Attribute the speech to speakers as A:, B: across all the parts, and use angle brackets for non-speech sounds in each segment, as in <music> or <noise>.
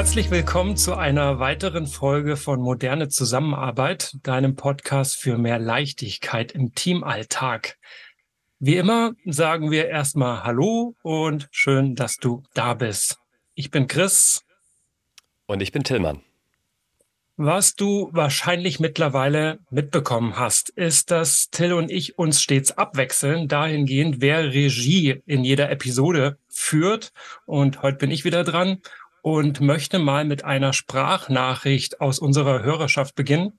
A: Herzlich willkommen zu einer weiteren Folge von Moderne Zusammenarbeit, deinem Podcast für mehr Leichtigkeit im Teamalltag. Wie immer sagen wir erstmal Hallo und schön, dass du da bist. Ich bin Chris.
B: Und ich bin Tillmann.
A: Was du wahrscheinlich mittlerweile mitbekommen hast, ist, dass Till und ich uns stets abwechseln, dahingehend, wer Regie in jeder Episode führt. Und heute bin ich wieder dran und möchte mal mit einer Sprachnachricht aus unserer Hörerschaft beginnen,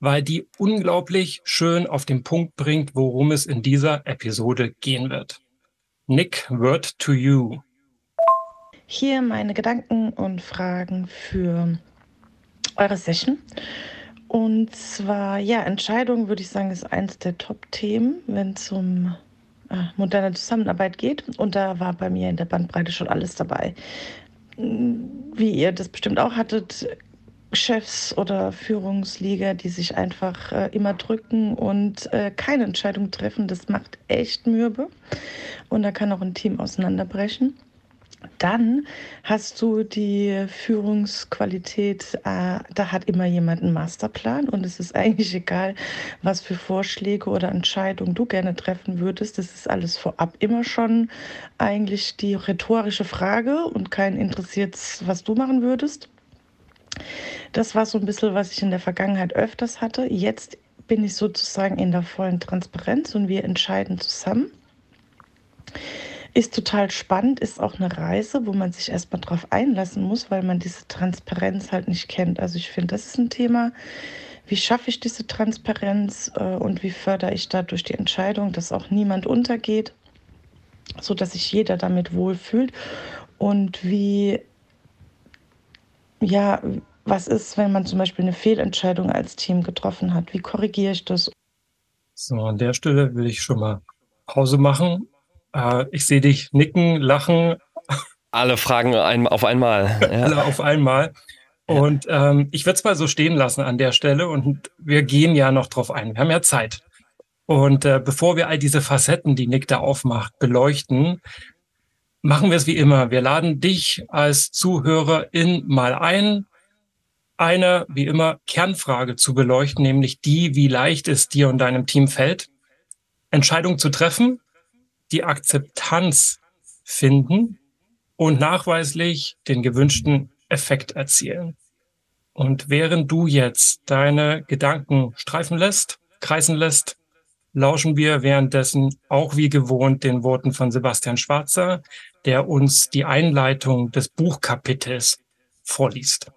A: weil die unglaublich schön auf den Punkt bringt, worum es in dieser Episode gehen wird. Nick, word to you.
C: Hier meine Gedanken und Fragen für eure Session. Und zwar, ja, Entscheidung würde ich sagen, ist eins der Top-Themen, wenn es um äh, moderne Zusammenarbeit geht. Und da war bei mir in der Bandbreite schon alles dabei. Wie ihr das bestimmt auch hattet, Chefs oder Führungsliga, die sich einfach äh, immer drücken und äh, keine Entscheidung treffen, das macht echt mürbe. Und da kann auch ein Team auseinanderbrechen. Dann hast du die Führungsqualität, äh, da hat immer jemand einen Masterplan und es ist eigentlich egal, was für Vorschläge oder Entscheidungen du gerne treffen würdest. Das ist alles vorab immer schon eigentlich die rhetorische Frage und keinen interessiert, was du machen würdest. Das war so ein bisschen, was ich in der Vergangenheit öfters hatte. Jetzt bin ich sozusagen in der vollen Transparenz und wir entscheiden zusammen. Ist total spannend, ist auch eine Reise, wo man sich erstmal drauf einlassen muss, weil man diese Transparenz halt nicht kennt. Also ich finde, das ist ein Thema. Wie schaffe ich diese Transparenz äh, und wie fördere ich dadurch die Entscheidung, dass auch niemand untergeht, sodass sich jeder damit wohlfühlt? Und wie, ja, was ist, wenn man zum Beispiel eine Fehlentscheidung als Team getroffen hat? Wie korrigiere ich das?
A: So, an der Stelle will ich schon mal Pause machen äh, ich sehe dich nicken, lachen.
B: Alle Fragen ein, auf einmal. <laughs>
A: Ja. Alle auf einmal. Und ähm, ich würde es mal so stehen lassen an der Stelle und wir gehen ja noch drauf ein. Wir haben ja Zeit. Und äh, bevor wir all diese Facetten, die Nick da aufmacht, beleuchten, machen wir es wie immer. Wir laden dich als Zuhörerin mal ein, eine, wie immer, Kernfrage zu beleuchten, nämlich die, wie leicht es dir und deinem Team fällt, Entscheidungen zu treffen die Akzeptanz finden und nachweislich den gewünschten Effekt erzielen. Und während du jetzt deine Gedanken streifen lässt, kreisen lässt, lauschen wir währenddessen auch wie gewohnt den Worten von Sebastian Schwarzer, der uns die Einleitung des Buchkapitels vorliest.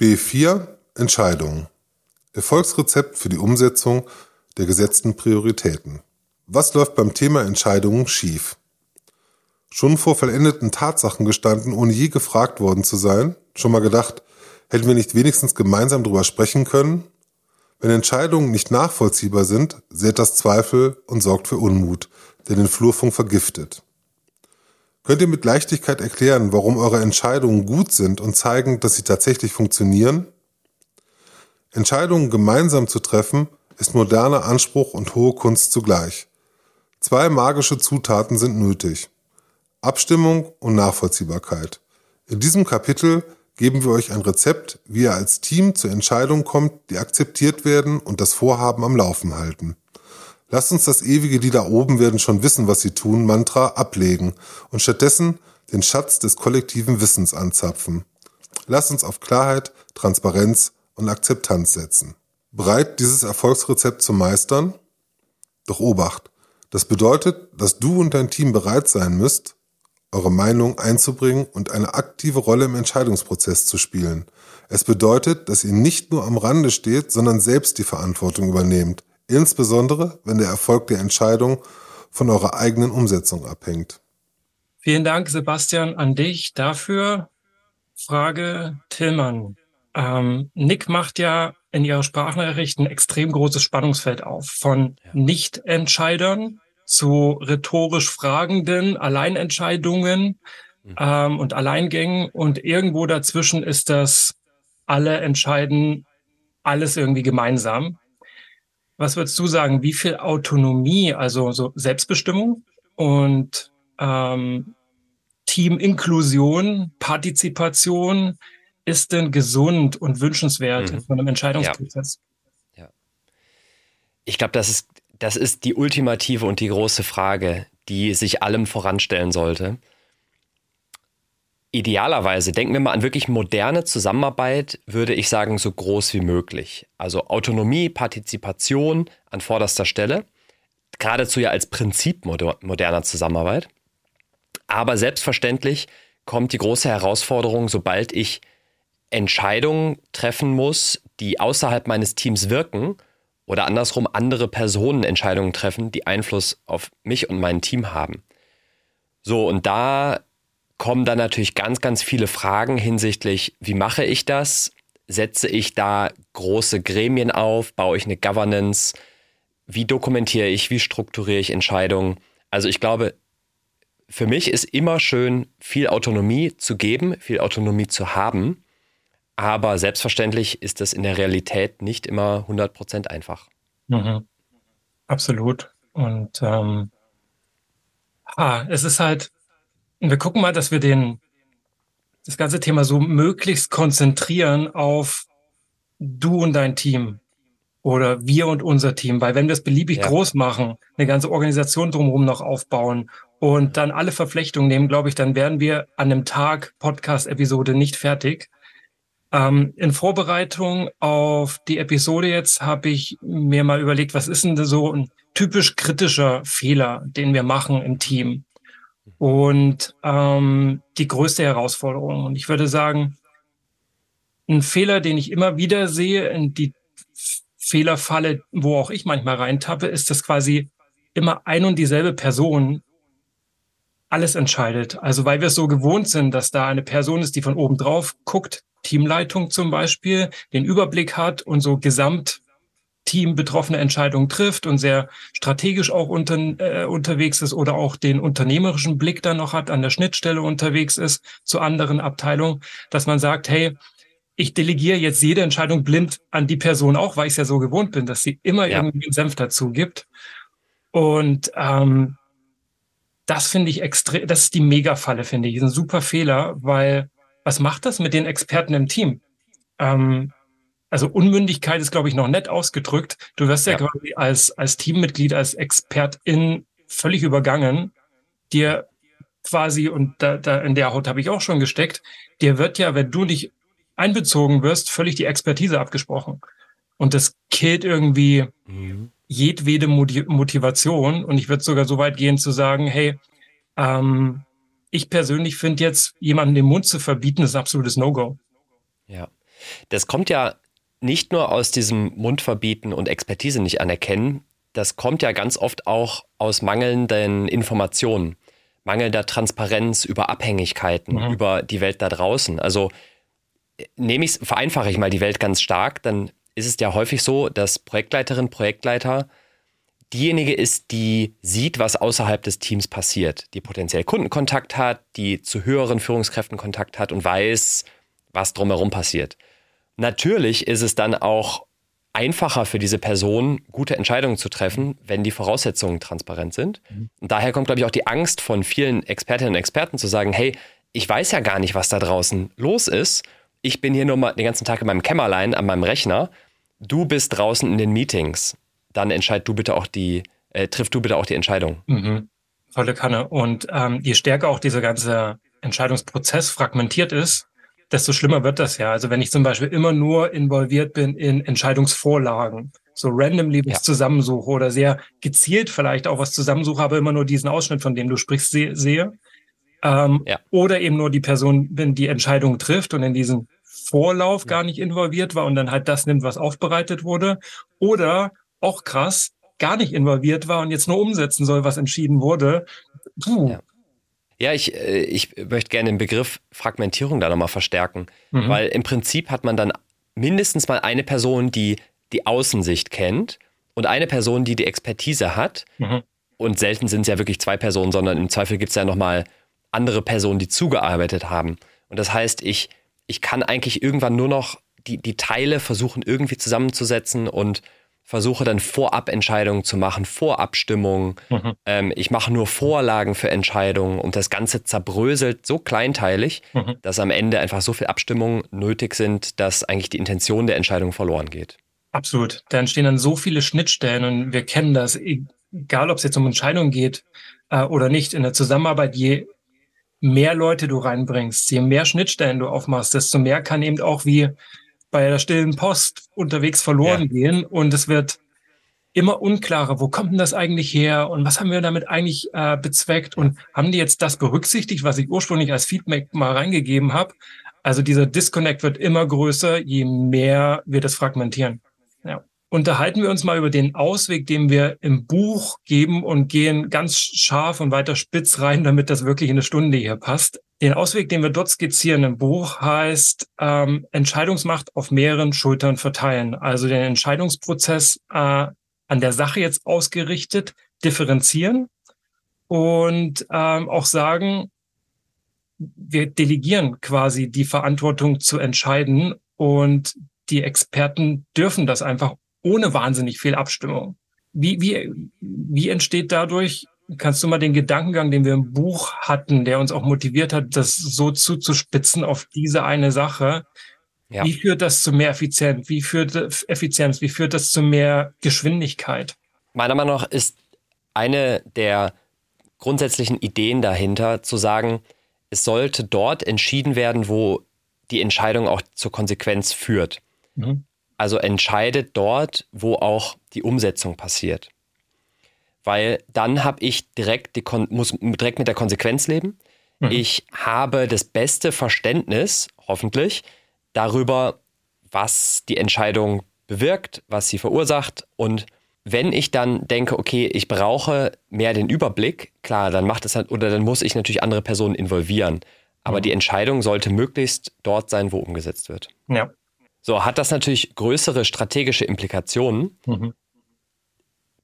D: B4 Entscheidungen. Erfolgsrezept für die Umsetzung der gesetzten Prioritäten. Was läuft beim Thema Entscheidungen schief? Schon vor vollendeten Tatsachen gestanden, ohne je gefragt worden zu sein? Schon mal gedacht, hätten wir nicht wenigstens gemeinsam drüber sprechen können? Wenn Entscheidungen nicht nachvollziehbar sind, sät das Zweifel und sorgt für Unmut, der den Flurfunk vergiftet. Könnt ihr mit Leichtigkeit erklären, warum eure Entscheidungen gut sind und zeigen, dass sie tatsächlich funktionieren? Entscheidungen gemeinsam zu treffen, ist moderner Anspruch und hohe Kunst zugleich. Zwei magische Zutaten sind nötig. Abstimmung und Nachvollziehbarkeit. In diesem Kapitel geben wir euch ein Rezept, wie ihr als Team zu Entscheidungen kommt, die akzeptiert werden und das Vorhaben am Laufen halten. Lasst uns das ewige Die da oben werden schon wissen, was sie tun, Mantra ablegen und stattdessen den Schatz des kollektiven Wissens anzapfen. Lasst uns auf Klarheit, Transparenz und Akzeptanz setzen. Bereit, dieses Erfolgsrezept zu meistern? Doch Obacht, das bedeutet, dass du und dein Team bereit sein müsst, eure Meinung einzubringen und eine aktive Rolle im Entscheidungsprozess zu spielen. Es bedeutet, dass ihr nicht nur am Rande steht, sondern selbst die Verantwortung übernehmt, insbesondere wenn der Erfolg der Entscheidung von eurer eigenen Umsetzung abhängt.
A: Vielen Dank, Sebastian, an dich dafür. Frage Tillmann. Ähm, Nick macht ja in ihrer Sprachnachricht ein extrem großes Spannungsfeld auf von Nichtentscheidern zu rhetorisch Fragenden, Alleinentscheidungen mhm. ähm, und Alleingängen. Und irgendwo dazwischen ist das alle entscheiden alles irgendwie gemeinsam. Was würdest du sagen? Wie viel Autonomie, also so Selbstbestimmung und ähm, Teaminklusion, Partizipation, ist denn gesund und wünschenswert mhm. in so einem Entscheidungsprozess?
B: Ja. ja. Ich glaube, das ist, das ist die ultimative und die große Frage, die sich allem voranstellen sollte. Idealerweise, denken wir mal an wirklich moderne Zusammenarbeit, würde ich sagen, so groß wie möglich. Also Autonomie, Partizipation an vorderster Stelle, geradezu ja als Prinzip moderner Zusammenarbeit. Aber selbstverständlich kommt die große Herausforderung, sobald ich Entscheidungen treffen muss, die außerhalb meines Teams wirken oder andersrum andere Personen Entscheidungen treffen, die Einfluss auf mich und mein Team haben. So, und da kommen dann natürlich ganz, ganz viele Fragen hinsichtlich, wie mache ich das? Setze ich da große Gremien auf? Baue ich eine Governance? Wie dokumentiere ich? Wie strukturiere ich Entscheidungen? Also ich glaube, für mich ist immer schön, viel Autonomie zu geben, viel Autonomie zu haben. Aber selbstverständlich ist das in der Realität nicht immer 100% einfach.
A: Mhm. Absolut. Und ähm, ah, es ist halt, wir gucken mal, dass wir den, das ganze Thema so möglichst konzentrieren auf du und dein Team oder wir und unser Team, weil wenn wir es beliebig ja. groß machen, eine ganze Organisation drumherum noch aufbauen und dann alle Verflechtungen nehmen, glaube ich, dann werden wir an einem Tag Podcast-Episode nicht fertig. Ähm, in Vorbereitung auf die Episode jetzt habe ich mir mal überlegt, was ist denn so ein typisch kritischer Fehler, den wir machen im Team? und ähm, die größte Herausforderung. Und ich würde sagen, ein Fehler, den ich immer wieder sehe, in die Fehlerfalle, wo auch ich manchmal reintappe, ist, dass quasi immer ein und dieselbe Person alles entscheidet. Also weil wir es so gewohnt sind, dass da eine Person ist, die von oben drauf guckt, Teamleitung zum Beispiel, den Überblick hat und so gesamt Team betroffene Entscheidungen trifft und sehr strategisch auch unter, äh, unterwegs ist oder auch den unternehmerischen Blick dann noch hat, an der Schnittstelle unterwegs ist zu anderen Abteilungen, dass man sagt, hey, ich delegiere jetzt jede Entscheidung blind an die Person auch, weil ich es ja so gewohnt bin, dass sie immer ja. irgendwie einen Senf dazu gibt. Und ähm, das finde ich extrem, das ist die Mega-Falle, finde ich. Das ist ein super Fehler, weil was macht das mit den Experten im Team? Ähm, also Unmündigkeit ist, glaube ich, noch nett ausgedrückt. Du wirst ja, ja quasi als, als Teammitglied, als Expertin völlig übergangen. Dir quasi, und da, da in der Haut habe ich auch schon gesteckt, dir wird ja, wenn du nicht einbezogen wirst, völlig die Expertise abgesprochen. Und das killt irgendwie mhm. jedwede Motivation. Und ich würde sogar so weit gehen zu sagen, hey, ähm, ich persönlich finde jetzt, jemanden den Mund zu verbieten, ist absolutes No-Go.
B: Ja. Das kommt ja nicht nur aus diesem Mundverbieten und Expertise nicht anerkennen, das kommt ja ganz oft auch aus mangelnden Informationen, mangelnder Transparenz über Abhängigkeiten, mhm. über die Welt da draußen. Also nehme ich vereinfache ich mal die Welt ganz stark, dann ist es ja häufig so, dass Projektleiterin, Projektleiter diejenige ist, die sieht, was außerhalb des Teams passiert, die potenziell Kundenkontakt hat, die zu höheren Führungskräften Kontakt hat und weiß, was drumherum passiert. Natürlich ist es dann auch einfacher für diese Person, gute Entscheidungen zu treffen, wenn die Voraussetzungen transparent sind. Mhm. Und daher kommt, glaube ich, auch die Angst von vielen Expertinnen und Experten zu sagen, hey, ich weiß ja gar nicht, was da draußen los ist. Ich bin hier nur mal den ganzen Tag in meinem Kämmerlein an meinem Rechner. Du bist draußen in den Meetings. Dann entscheid du bitte auch die, äh, triff du bitte auch die Entscheidung.
A: Mhm. Volle Kanne. Und ähm, je stärker auch dieser ganze Entscheidungsprozess fragmentiert ist, desto schlimmer wird das ja. Also wenn ich zum Beispiel immer nur involviert bin in Entscheidungsvorlagen, so randomly was ja. zusammensuche oder sehr gezielt vielleicht auch was zusammensuche, aber immer nur diesen Ausschnitt, von dem du sprichst, se sehe. Ähm, ja. Oder eben nur die Person bin, die Entscheidungen trifft und in diesen Vorlauf ja. gar nicht involviert war und dann halt das nimmt, was aufbereitet wurde. Oder auch krass, gar nicht involviert war und jetzt nur umsetzen soll, was entschieden wurde. Puh, ja.
B: Ja, ich, äh, ich möchte gerne den Begriff Fragmentierung da nochmal verstärken, mhm. weil im Prinzip hat man dann mindestens mal eine Person, die die Außensicht kennt und eine Person, die die Expertise hat. Mhm. Und selten sind es ja wirklich zwei Personen, sondern im Zweifel gibt es ja nochmal andere Personen, die zugearbeitet haben. Und das heißt, ich, ich kann eigentlich irgendwann nur noch die, die Teile versuchen irgendwie zusammenzusetzen und versuche dann Vorabentscheidungen zu machen, Vorabstimmungen. Mhm. Ähm, ich mache nur Vorlagen für Entscheidungen und das Ganze zerbröselt so kleinteilig, mhm. dass am Ende einfach so viel Abstimmungen nötig sind, dass eigentlich die Intention der Entscheidung verloren geht.
A: Absolut. Da entstehen dann so viele Schnittstellen und wir kennen das, egal ob es jetzt um Entscheidungen geht äh, oder nicht, in der Zusammenarbeit, je mehr Leute du reinbringst, je mehr Schnittstellen du aufmachst, desto mehr kann eben auch wie bei der stillen Post unterwegs verloren ja. gehen und es wird immer unklarer, wo kommt denn das eigentlich her und was haben wir damit eigentlich äh, bezweckt und haben die jetzt das berücksichtigt, was ich ursprünglich als Feedback mal reingegeben habe? Also dieser Disconnect wird immer größer, je mehr wir das fragmentieren. Ja. Unterhalten wir uns mal über den Ausweg, den wir im Buch geben und gehen ganz scharf und weiter spitz rein, damit das wirklich in eine Stunde hier passt. Den Ausweg, den wir dort skizzieren im Buch, heißt ähm, Entscheidungsmacht auf mehreren Schultern verteilen. Also den Entscheidungsprozess äh, an der Sache jetzt ausgerichtet, differenzieren und ähm, auch sagen, wir delegieren quasi die Verantwortung zu entscheiden und die Experten dürfen das einfach ohne wahnsinnig viel Abstimmung. Wie, wie, wie entsteht dadurch Kannst du mal den Gedankengang, den wir im Buch hatten, der uns auch motiviert hat, das so zuzuspitzen auf diese eine Sache, ja. wie führt das zu mehr Effizienz? Wie führt Effizienz? Wie führt das zu mehr Geschwindigkeit?
B: Meiner Meinung nach ist eine der grundsätzlichen Ideen dahinter zu sagen, es sollte dort entschieden werden, wo die Entscheidung auch zur Konsequenz führt. Mhm. Also entscheidet dort, wo auch die Umsetzung passiert weil dann habe ich direkt die Kon muss direkt mit der Konsequenz leben. Mhm. Ich habe das beste Verständnis, hoffentlich, darüber, was die Entscheidung bewirkt, was sie verursacht und wenn ich dann denke, okay, ich brauche mehr den Überblick, klar, dann macht es halt, oder dann muss ich natürlich andere Personen involvieren. Aber mhm. die Entscheidung sollte möglichst dort sein, wo umgesetzt wird.
A: Ja.
B: So, hat das natürlich größere strategische Implikationen. Mhm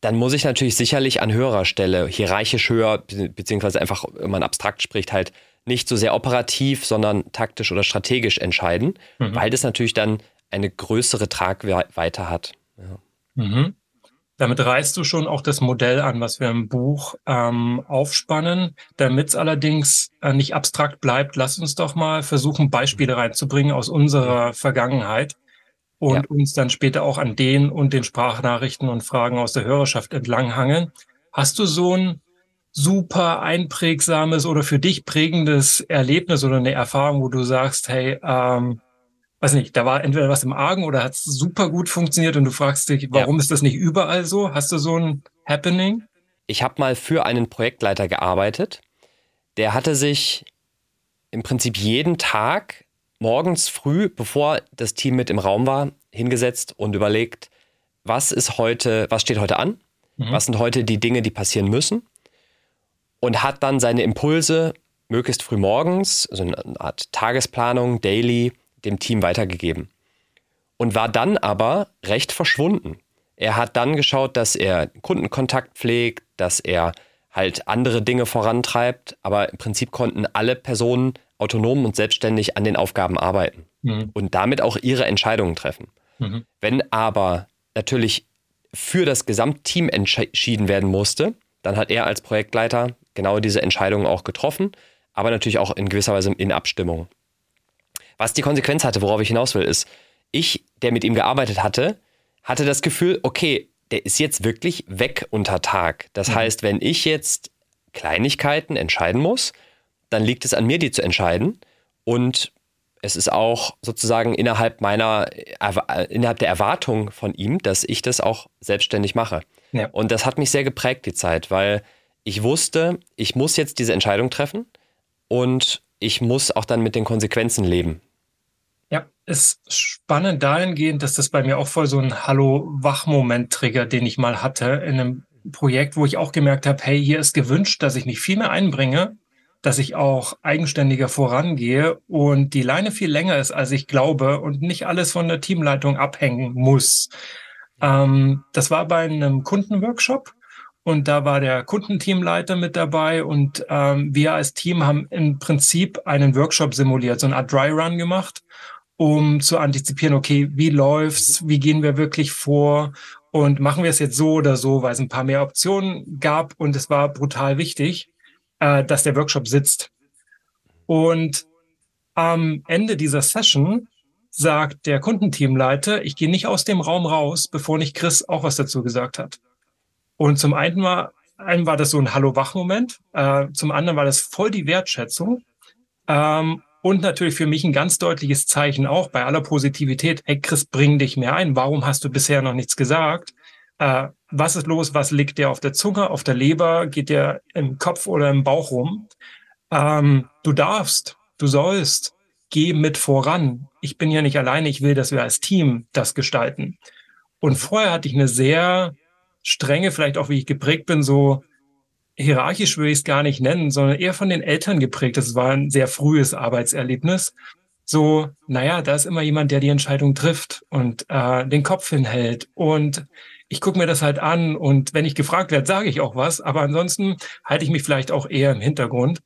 B: dann muss ich natürlich sicherlich an höherer Stelle, hierarchisch höher, beziehungsweise einfach, wenn man abstrakt spricht, halt nicht so sehr operativ, sondern taktisch oder strategisch entscheiden, mhm. weil das natürlich dann eine größere Tragweite hat. Ja.
A: Mhm. Damit reißt du schon auch das Modell an, was wir im Buch ähm, aufspannen. Damit es allerdings äh, nicht abstrakt bleibt, lass uns doch mal versuchen, Beispiele reinzubringen aus unserer Vergangenheit und ja. uns dann später auch an den und den Sprachnachrichten und Fragen aus der Hörerschaft entlanghangeln. Hast du so ein super einprägsames oder für dich prägendes Erlebnis oder eine Erfahrung, wo du sagst, hey, ähm, weiß nicht, da war entweder was im Argen oder hat es super gut funktioniert und du fragst dich, warum ja. ist das nicht überall so? Hast du so ein Happening?
B: Ich habe mal für einen Projektleiter gearbeitet. Der hatte sich im Prinzip jeden Tag morgens früh, bevor das Team mit im Raum war, hingesetzt und überlegt, was ist heute, was steht heute an? Mhm. Was sind heute die Dinge, die passieren müssen? Und hat dann seine Impulse möglichst früh morgens, also eine Art Tagesplanung, Daily, dem Team weitergegeben. Und war dann aber recht verschwunden. Er hat dann geschaut, dass er Kundenkontakt pflegt, dass er halt andere Dinge vorantreibt, aber im Prinzip konnten alle Personen autonom und selbstständig an den Aufgaben arbeiten mhm. und damit auch ihre Entscheidungen treffen. Mhm. Wenn aber natürlich für das Gesamtteam entschieden werden musste, dann hat er als Projektleiter genau diese Entscheidungen auch getroffen, aber natürlich auch in gewisser Weise in Abstimmung. Was die Konsequenz hatte, worauf ich hinaus will, ist, ich, der mit ihm gearbeitet hatte, hatte das Gefühl, okay, der ist jetzt wirklich weg unter Tag. Das mhm. heißt, wenn ich jetzt Kleinigkeiten entscheiden muss, dann liegt es an mir, die zu entscheiden. Und es ist auch sozusagen innerhalb meiner, innerhalb der Erwartung von ihm, dass ich das auch selbstständig mache. Ja. Und das hat mich sehr geprägt, die Zeit, weil ich wusste, ich muss jetzt diese Entscheidung treffen und ich muss auch dann mit den Konsequenzen leben.
A: Ja, ist spannend dahingehend, dass das bei mir auch voll so ein Hallo-Wach-Moment triggert, den ich mal hatte in einem Projekt, wo ich auch gemerkt habe, hey, hier ist gewünscht, dass ich mich viel mehr einbringe dass ich auch eigenständiger vorangehe und die Leine viel länger ist, als ich glaube und nicht alles von der Teamleitung abhängen muss. Ähm, das war bei einem Kundenworkshop und da war der Kundenteamleiter mit dabei und ähm, wir als Team haben im Prinzip einen Workshop simuliert, so eine Art Dry Run gemacht, um zu antizipieren, okay, wie läuft's, wie gehen wir wirklich vor und machen wir es jetzt so oder so, weil es ein paar mehr Optionen gab und es war brutal wichtig, äh, dass der Workshop sitzt. Und am Ende dieser Session sagt der Kundenteamleiter, ich gehe nicht aus dem Raum raus, bevor nicht Chris auch was dazu gesagt hat. Und zum einen war, einen war das so ein Hallo-Wach-Moment, äh, zum anderen war das voll die Wertschätzung. Ähm, und natürlich für mich ein ganz deutliches Zeichen auch bei aller Positivität. Hey Chris, bring dich mehr ein. Warum hast du bisher noch nichts gesagt? Äh, was ist los? Was liegt dir auf der Zunge, auf der Leber? Geht dir im Kopf oder im Bauch rum? Ähm, du darfst, du sollst, geh mit voran. Ich bin ja nicht alleine. Ich will, dass wir als Team das gestalten. Und vorher hatte ich eine sehr strenge, vielleicht auch wie ich geprägt bin, so hierarchisch würde ich es gar nicht nennen, sondern eher von den Eltern geprägt. Das war ein sehr frühes Arbeitserlebnis. So, naja, da ist immer jemand, der die Entscheidung trifft und äh, den Kopf hinhält. Und ich gucke mir das halt an und wenn ich gefragt werde, sage ich auch was. Aber ansonsten halte ich mich vielleicht auch eher im Hintergrund.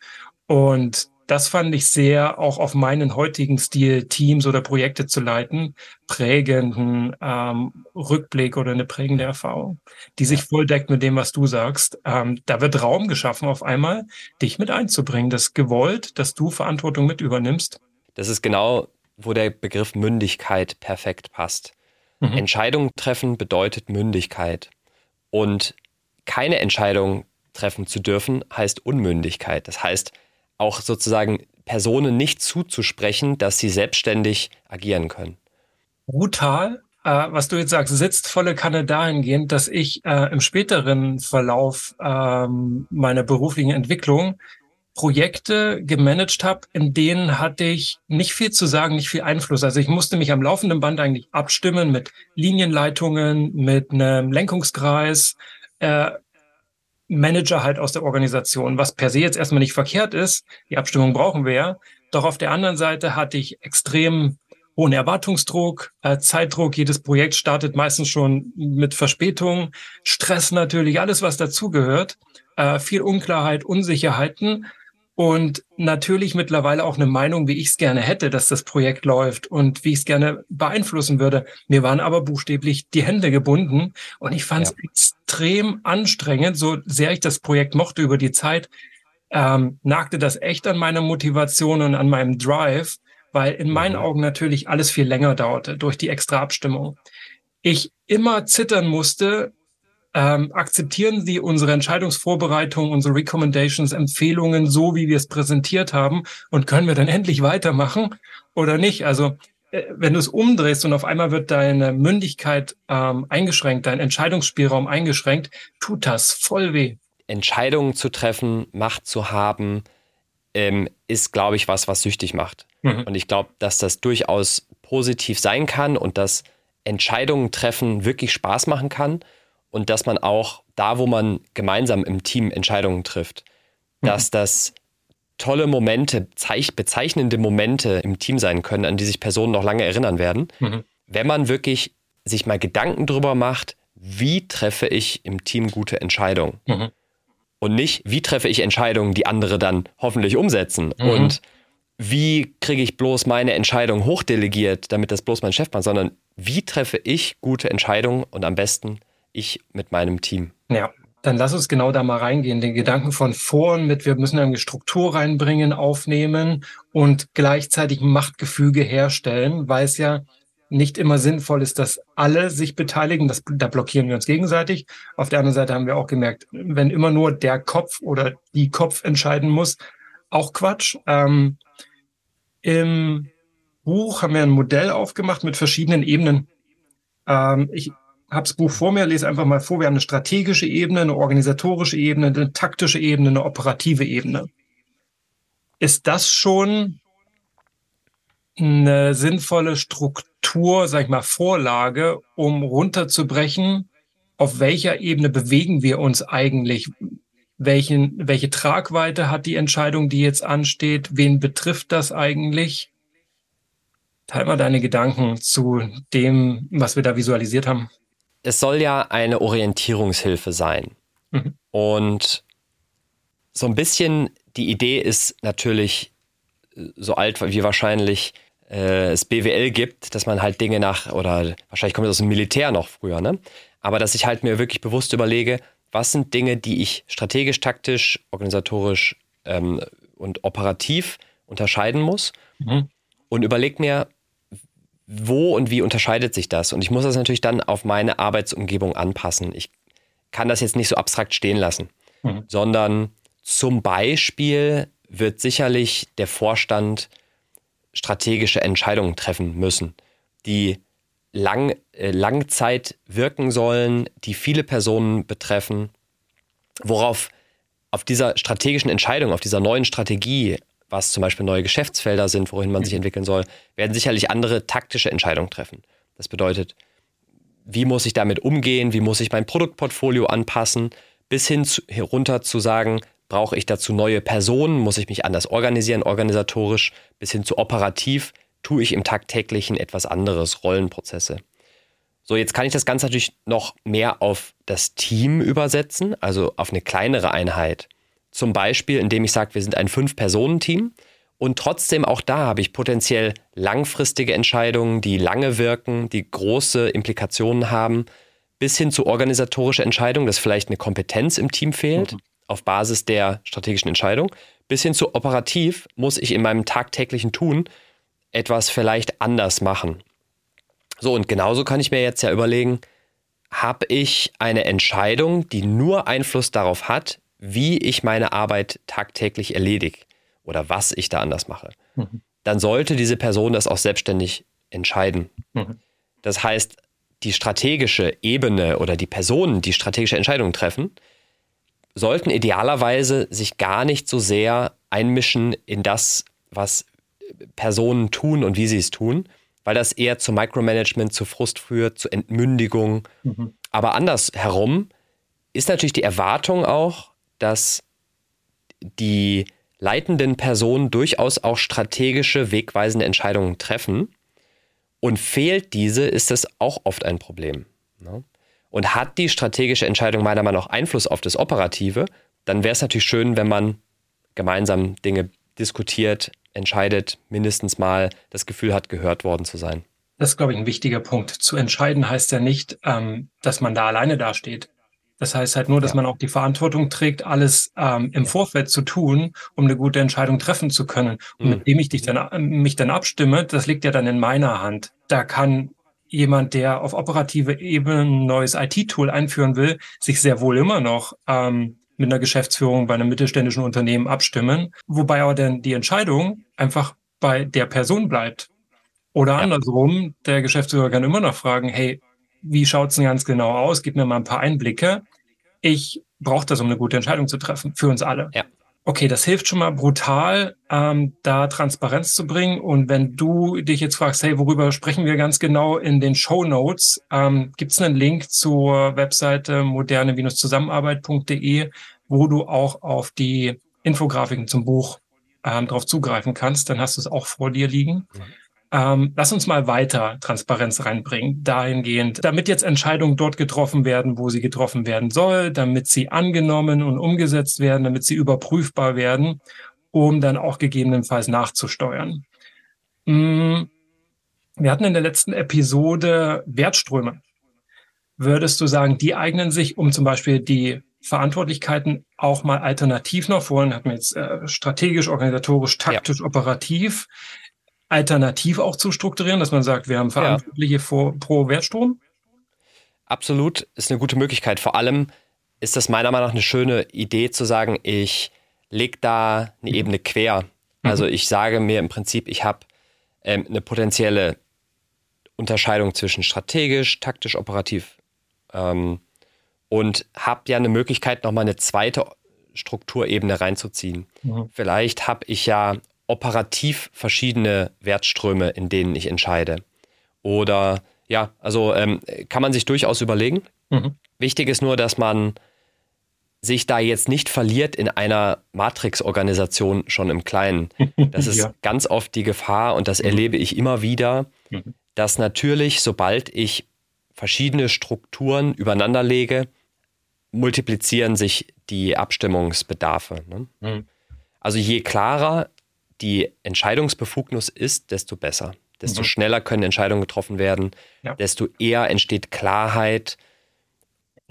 A: Und das fand ich sehr auch auf meinen heutigen Stil, Teams oder Projekte zu leiten, prägenden ähm, Rückblick oder eine prägende Erfahrung, die sich voll deckt mit dem, was du sagst. Ähm, da wird Raum geschaffen, auf einmal dich mit einzubringen. Das gewollt, dass du Verantwortung mit übernimmst.
B: Das ist genau, wo der Begriff Mündigkeit perfekt passt. Mhm. Entscheidungen treffen bedeutet Mündigkeit. Und keine Entscheidung treffen zu dürfen, heißt Unmündigkeit. Das heißt, auch sozusagen Personen nicht zuzusprechen, dass sie selbstständig agieren können.
A: Brutal. Äh, was du jetzt sagst, sitzt volle Kanne dahingehend, dass ich äh, im späteren Verlauf ähm, meiner beruflichen Entwicklung Projekte gemanagt habe, in denen hatte ich nicht viel zu sagen, nicht viel Einfluss. Also ich musste mich am laufenden Band eigentlich abstimmen mit Linienleitungen, mit einem Lenkungskreis, äh, Manager halt aus der Organisation, was per se jetzt erstmal nicht verkehrt ist. Die Abstimmung brauchen wir ja. Doch auf der anderen Seite hatte ich extrem hohen Erwartungsdruck, äh, Zeitdruck. Jedes Projekt startet meistens schon mit Verspätung, Stress natürlich, alles was dazugehört, äh, viel Unklarheit, Unsicherheiten und natürlich mittlerweile auch eine Meinung, wie ich es gerne hätte, dass das Projekt läuft und wie ich es gerne beeinflussen würde. Mir waren aber buchstäblich die Hände gebunden und ich fand es ja. extrem anstrengend, so sehr ich das Projekt mochte über die Zeit, ähm, nagte das echt an meiner Motivation und an meinem Drive, weil in meinen mhm. Augen natürlich alles viel länger dauerte durch die extra Abstimmung. Ich immer zittern musste, ähm, akzeptieren Sie unsere Entscheidungsvorbereitung, unsere Recommendations, Empfehlungen so, wie wir es präsentiert haben und können wir dann endlich weitermachen oder nicht? Also äh, wenn du es umdrehst und auf einmal wird deine Mündigkeit ähm, eingeschränkt, dein Entscheidungsspielraum eingeschränkt, tut das voll weh.
B: Entscheidungen zu treffen, Macht zu haben, ähm, ist, glaube ich, was, was süchtig macht. Mhm. Und ich glaube, dass das durchaus positiv sein kann und dass Entscheidungen treffen wirklich Spaß machen kann und dass man auch da, wo man gemeinsam im Team Entscheidungen trifft, mhm. dass das tolle Momente, bezeichnende Momente im Team sein können, an die sich Personen noch lange erinnern werden, mhm. wenn man wirklich sich mal Gedanken darüber macht, wie treffe ich im Team gute Entscheidungen. Mhm. Und nicht, wie treffe ich Entscheidungen, die andere dann hoffentlich umsetzen. Mhm. Und wie kriege ich bloß meine Entscheidung hochdelegiert, damit das bloß mein Chef macht, sondern wie treffe ich gute Entscheidungen und am besten ich mit meinem Team.
A: Ja, dann lass uns genau da mal reingehen. Den Gedanken von vorn mit, wir müssen eine Struktur reinbringen, aufnehmen und gleichzeitig Machtgefüge herstellen, weil es ja nicht immer sinnvoll ist, dass alle sich beteiligen. Das, da blockieren wir uns gegenseitig. Auf der anderen Seite haben wir auch gemerkt, wenn immer nur der Kopf oder die Kopf entscheiden muss, auch Quatsch. Ähm, Im Buch haben wir ein Modell aufgemacht mit verschiedenen Ebenen. Ähm, ich habe das Buch vor mir, lese einfach mal vor. Wir haben eine strategische Ebene, eine organisatorische Ebene, eine taktische Ebene, eine operative Ebene. Ist das schon eine sinnvolle Struktur, sag ich mal, Vorlage, um runterzubrechen, auf welcher Ebene bewegen wir uns eigentlich? Welchen, welche Tragweite hat die Entscheidung, die jetzt ansteht? Wen betrifft das eigentlich? Teil mal deine Gedanken zu dem, was wir da visualisiert haben
B: es soll ja eine Orientierungshilfe sein. Mhm. Und so ein bisschen die Idee ist natürlich so alt wie wahrscheinlich äh, es BWL gibt, dass man halt Dinge nach, oder wahrscheinlich kommt das aus dem Militär noch früher, ne? Aber dass ich halt mir wirklich bewusst überlege, was sind Dinge, die ich strategisch, taktisch, organisatorisch ähm, und operativ unterscheiden muss mhm. und überleg mir, wo und wie unterscheidet sich das? Und ich muss das natürlich dann auf meine Arbeitsumgebung anpassen. Ich kann das jetzt nicht so abstrakt stehen lassen, mhm. sondern zum Beispiel wird sicherlich der Vorstand strategische Entscheidungen treffen müssen, die lang, äh, Langzeit wirken sollen, die viele Personen betreffen, worauf auf dieser strategischen Entscheidung, auf dieser neuen Strategie, was zum Beispiel neue Geschäftsfelder sind, wohin man sich mhm. entwickeln soll, werden sicherlich andere taktische Entscheidungen treffen. Das bedeutet, wie muss ich damit umgehen, wie muss ich mein Produktportfolio anpassen, bis hin zu, runter zu sagen, brauche ich dazu neue Personen, muss ich mich anders organisieren, organisatorisch, bis hin zu operativ, tue ich im tagtäglichen etwas anderes, Rollenprozesse. So, jetzt kann ich das Ganze natürlich noch mehr auf das Team übersetzen, also auf eine kleinere Einheit. Zum Beispiel, indem ich sage, wir sind ein Fünf-Personen-Team und trotzdem auch da habe ich potenziell langfristige Entscheidungen, die lange wirken, die große Implikationen haben, bis hin zu organisatorische Entscheidungen, dass vielleicht eine Kompetenz im Team fehlt, mhm. auf Basis der strategischen Entscheidung, bis hin zu operativ muss ich in meinem tagtäglichen Tun etwas vielleicht anders machen. So, und genauso kann ich mir jetzt ja überlegen, habe ich eine Entscheidung, die nur Einfluss darauf hat, wie ich meine Arbeit tagtäglich erledige oder was ich da anders mache, mhm. dann sollte diese Person das auch selbstständig entscheiden. Mhm. Das heißt, die strategische Ebene oder die Personen, die strategische Entscheidungen treffen, sollten idealerweise sich gar nicht so sehr einmischen in das, was Personen tun und wie sie es tun, weil das eher zu Micromanagement, zu Frust führt, zu Entmündigung. Mhm. Aber andersherum ist natürlich die Erwartung auch, dass die leitenden Personen durchaus auch strategische, wegweisende Entscheidungen treffen. Und fehlt diese, ist das auch oft ein Problem. Ne? Und hat die strategische Entscheidung meiner Meinung nach Einfluss auf das Operative, dann wäre es natürlich schön, wenn man gemeinsam Dinge diskutiert, entscheidet, mindestens mal das Gefühl hat, gehört worden zu sein.
A: Das ist, glaube ich, ein wichtiger Punkt. Zu entscheiden heißt ja nicht, ähm, dass man da alleine dasteht. Das heißt halt nur, dass ja. man auch die Verantwortung trägt, alles ähm, im Vorfeld zu tun, um eine gute Entscheidung treffen zu können. Und mhm. mit dem ich dich dann, äh, mich dann abstimme, das liegt ja dann in meiner Hand. Da kann jemand, der auf operative Ebene ein neues IT-Tool einführen will, sich sehr wohl immer noch ähm, mit einer Geschäftsführung bei einem mittelständischen Unternehmen abstimmen, wobei aber dann die Entscheidung einfach bei der Person bleibt. Oder ja. andersrum, der Geschäftsführer kann immer noch fragen, hey, wie schaut's denn ganz genau aus? Gib mir mal ein paar Einblicke. Ich brauche das, um eine gute Entscheidung zu treffen, für uns alle. Ja. Okay, das hilft schon mal brutal, ähm, da Transparenz zu bringen. Und wenn du dich jetzt fragst, hey, worüber sprechen wir ganz genau in den Show Notes, ähm, gibt es einen Link zur Webseite moderne-zusammenarbeit.de, wo du auch auf die Infografiken zum Buch ähm, drauf zugreifen kannst. Dann hast du es auch vor dir liegen. Mhm. Ähm, lass uns mal weiter Transparenz reinbringen, dahingehend, damit jetzt Entscheidungen dort getroffen werden, wo sie getroffen werden soll, damit sie angenommen und umgesetzt werden, damit sie überprüfbar werden, um dann auch gegebenenfalls nachzusteuern. Mm, wir hatten in der letzten Episode Wertströme. Würdest du sagen, die eignen sich, um zum Beispiel die Verantwortlichkeiten auch mal alternativ noch vorhin hatten wir jetzt äh, strategisch, organisatorisch, taktisch, ja. operativ alternativ auch zu strukturieren, dass man sagt, wir haben Verantwortliche ja. vor, pro Wertstrom?
B: Absolut, ist eine gute Möglichkeit. Vor allem ist das meiner Meinung nach eine schöne Idee zu sagen, ich lege da eine Ebene quer. Mhm. Also ich sage mir im Prinzip, ich habe ähm, eine potenzielle Unterscheidung zwischen strategisch, taktisch, operativ ähm, und habe ja eine Möglichkeit, nochmal eine zweite Strukturebene reinzuziehen. Mhm. Vielleicht habe ich ja operativ verschiedene Wertströme, in denen ich entscheide. Oder ja, also ähm, kann man sich durchaus überlegen. Mhm. Wichtig ist nur, dass man sich da jetzt nicht verliert in einer Matrix-Organisation schon im Kleinen. <laughs> Das ist ja. ganz oft die Gefahr und das mhm. erlebe ich immer wieder, mhm. dass natürlich, sobald ich verschiedene Strukturen übereinander lege, multiplizieren sich die Abstimmungsbedarfe. Ne? Mhm. Also je klarer die Entscheidungsbefugnis ist, desto besser. desto mhm. schneller können Entscheidungen getroffen werden, ja. desto eher entsteht Klarheit.